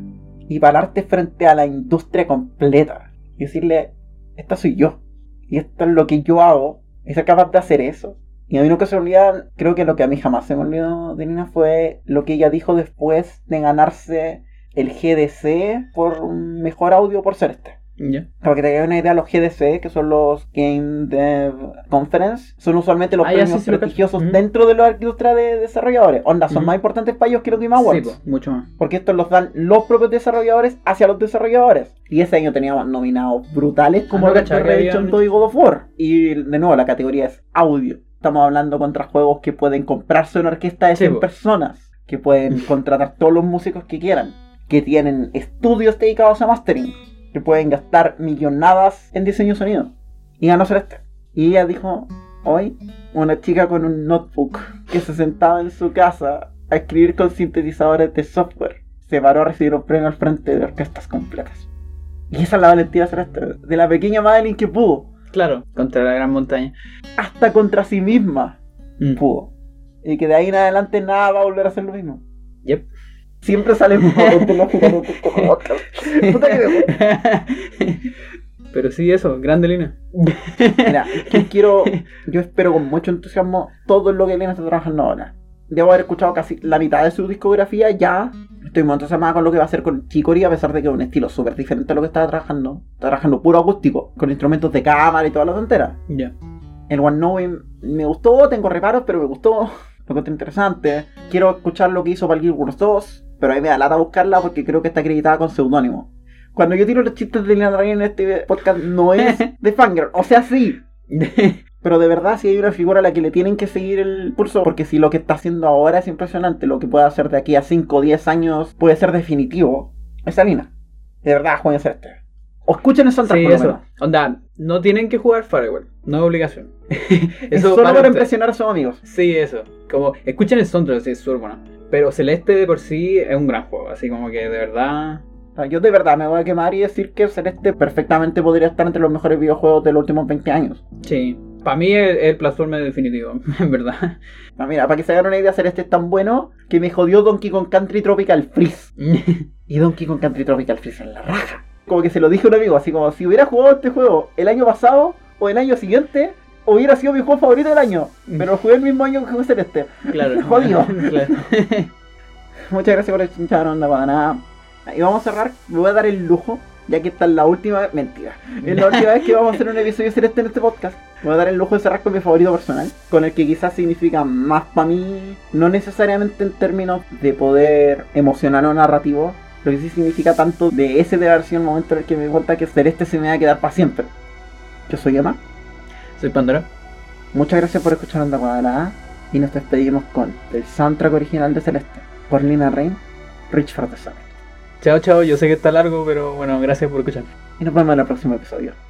Speaker 1: y pararte frente a la industria completa y decirle, esta soy yo, y esto es lo que yo hago, y ser capaz de hacer eso. Y a mí nunca se me olvida, creo que lo que a mí jamás se me olvidó de Nina fue lo que ella dijo después de ganarse el GDC por un mejor audio por Celeste. Para que te hagas una idea, los GDC, que son los Game Dev Conference, son usualmente los
Speaker 2: Ah,
Speaker 1: premios
Speaker 2: sí,
Speaker 1: prestigiosos dentro de la industria de desarrolladores. Onda, son más importantes para ellos que los Game Awards.
Speaker 2: Sí, mucho más.
Speaker 1: Porque estos los dan los propios desarrolladores hacia los desarrolladores. Y ese año teníamos nominados brutales como
Speaker 2: Ah, no
Speaker 1: Red Dead Redemption
Speaker 2: habían-
Speaker 1: 2 y God of War. Y de nuevo, la categoría es audio. Estamos hablando contra juegos que pueden comprarse una orquesta de
Speaker 2: Sí,
Speaker 1: 100
Speaker 2: po.
Speaker 1: personas. Que pueden contratar todos los músicos que quieran. Que tienen estudios dedicados a mastering. Que pueden gastar millonadas en diseño de sonido. Y ganó Celeste. Y ella dijo, hoy, una chica con un notebook que se sentaba en su casa a escribir con sintetizadores de software. Se paró a recibir un premio al frente de orquestas completas. Y esa es la valentía celeste, de la pequeña Madeline que pudo,
Speaker 2: Claro, contra la gran montaña.
Speaker 1: hasta contra sí misma
Speaker 2: Mm.
Speaker 1: pudo. Y que de ahí en adelante nada va a volver a ser lo mismo.
Speaker 2: Yep.
Speaker 1: Siempre sale de este podcast. Puta que
Speaker 2: Pero sí, eso, grande línea.
Speaker 1: Mira, yo quiero, yo espero con mucho entusiasmo todo lo que Elena está trabajando ahora. Debo haber escuchado casi la mitad de su discografía ya. Estoy muy entusiasmada con lo que va a hacer con Chicory, a pesar de que es un estilo súper diferente a lo que estaba trabajando. Está trabajando puro acústico, con instrumentos de cámara y toda la tontera.
Speaker 2: Ya.
Speaker 1: El One Knowing me gustó, tengo reparos, pero me gustó. Lo encontré interesante. Quiero escuchar lo que hizo para el Guild Wars 2, pero ahí me da lata buscarla porque creo que está acreditada con seudónimo. Cuando yo tiro los chistes de Lina Rey en este podcast no es <laughs> de Fangirl, o sea, sí, <laughs> pero de verdad si hay una figura a la que le tienen que seguir el pulso, porque si lo que está haciendo ahora es impresionante, lo que puede hacer de aquí a 5 o 10 años puede ser definitivo, es Alina. De verdad, jueguen este. O escuchen el soundtrack
Speaker 2: Sí,
Speaker 1: por
Speaker 2: eso. Onda, no tienen que jugar Firewall, no es obligación. <laughs>
Speaker 1: Es solo para, impresionar a sus amigos.
Speaker 2: Sí, eso. Como, escuchen el soundtrack, sí, es súper bueno. Pero Celeste de por sí es un gran juego, así como que de verdad.
Speaker 1: Yo de verdad me voy a quemar y decir que Celeste perfectamente podría estar entre los mejores videojuegos de los últimos 20 años.
Speaker 2: Sí. Para mí es es el platformer definitivo, <laughs> en verdad.
Speaker 1: Ah, mira, para que se hagan una idea, Celeste es tan bueno que me jodió Donkey Kong Country Tropical Freeze. <laughs> Y Donkey Kong Country Tropical Freeze en la raja. Como que se lo dije a un amigo, así como si hubiera jugado este juego el año pasado o el año siguiente, hubiera sido mi juego favorito del año. Pero lo jugué el mismo año que jugué Celeste.
Speaker 2: claro. <laughs>
Speaker 1: Jodido. <laughs>
Speaker 2: Claro. <laughs>
Speaker 1: Muchas gracias por escuchar, onda para nada. Y vamos a cerrar, me voy a dar el lujo, ya que esta es la última vez, mentira, es la última vez que vamos a hacer un episodio celeste en este podcast. Me voy a dar el lujo de cerrar con mi favorito personal, con el que quizás significa más para mí, no necesariamente en términos de poder emocional o narrativo, lo que sí significa tanto de ese de haber sido el momento en el que me di cuenta que Celeste se me va a quedar para siempre. Yo soy Emma,
Speaker 2: Soy Pandora.
Speaker 1: muchas gracias por escuchar Onda Cuadrada y nos despedimos con el soundtrack original de Celeste, por Lina Rain, Rich for the Summit.
Speaker 2: Chao, chao. Yo sé que está largo, pero bueno, gracias por escuchar.
Speaker 1: Y nos vemos en el próximo episodio.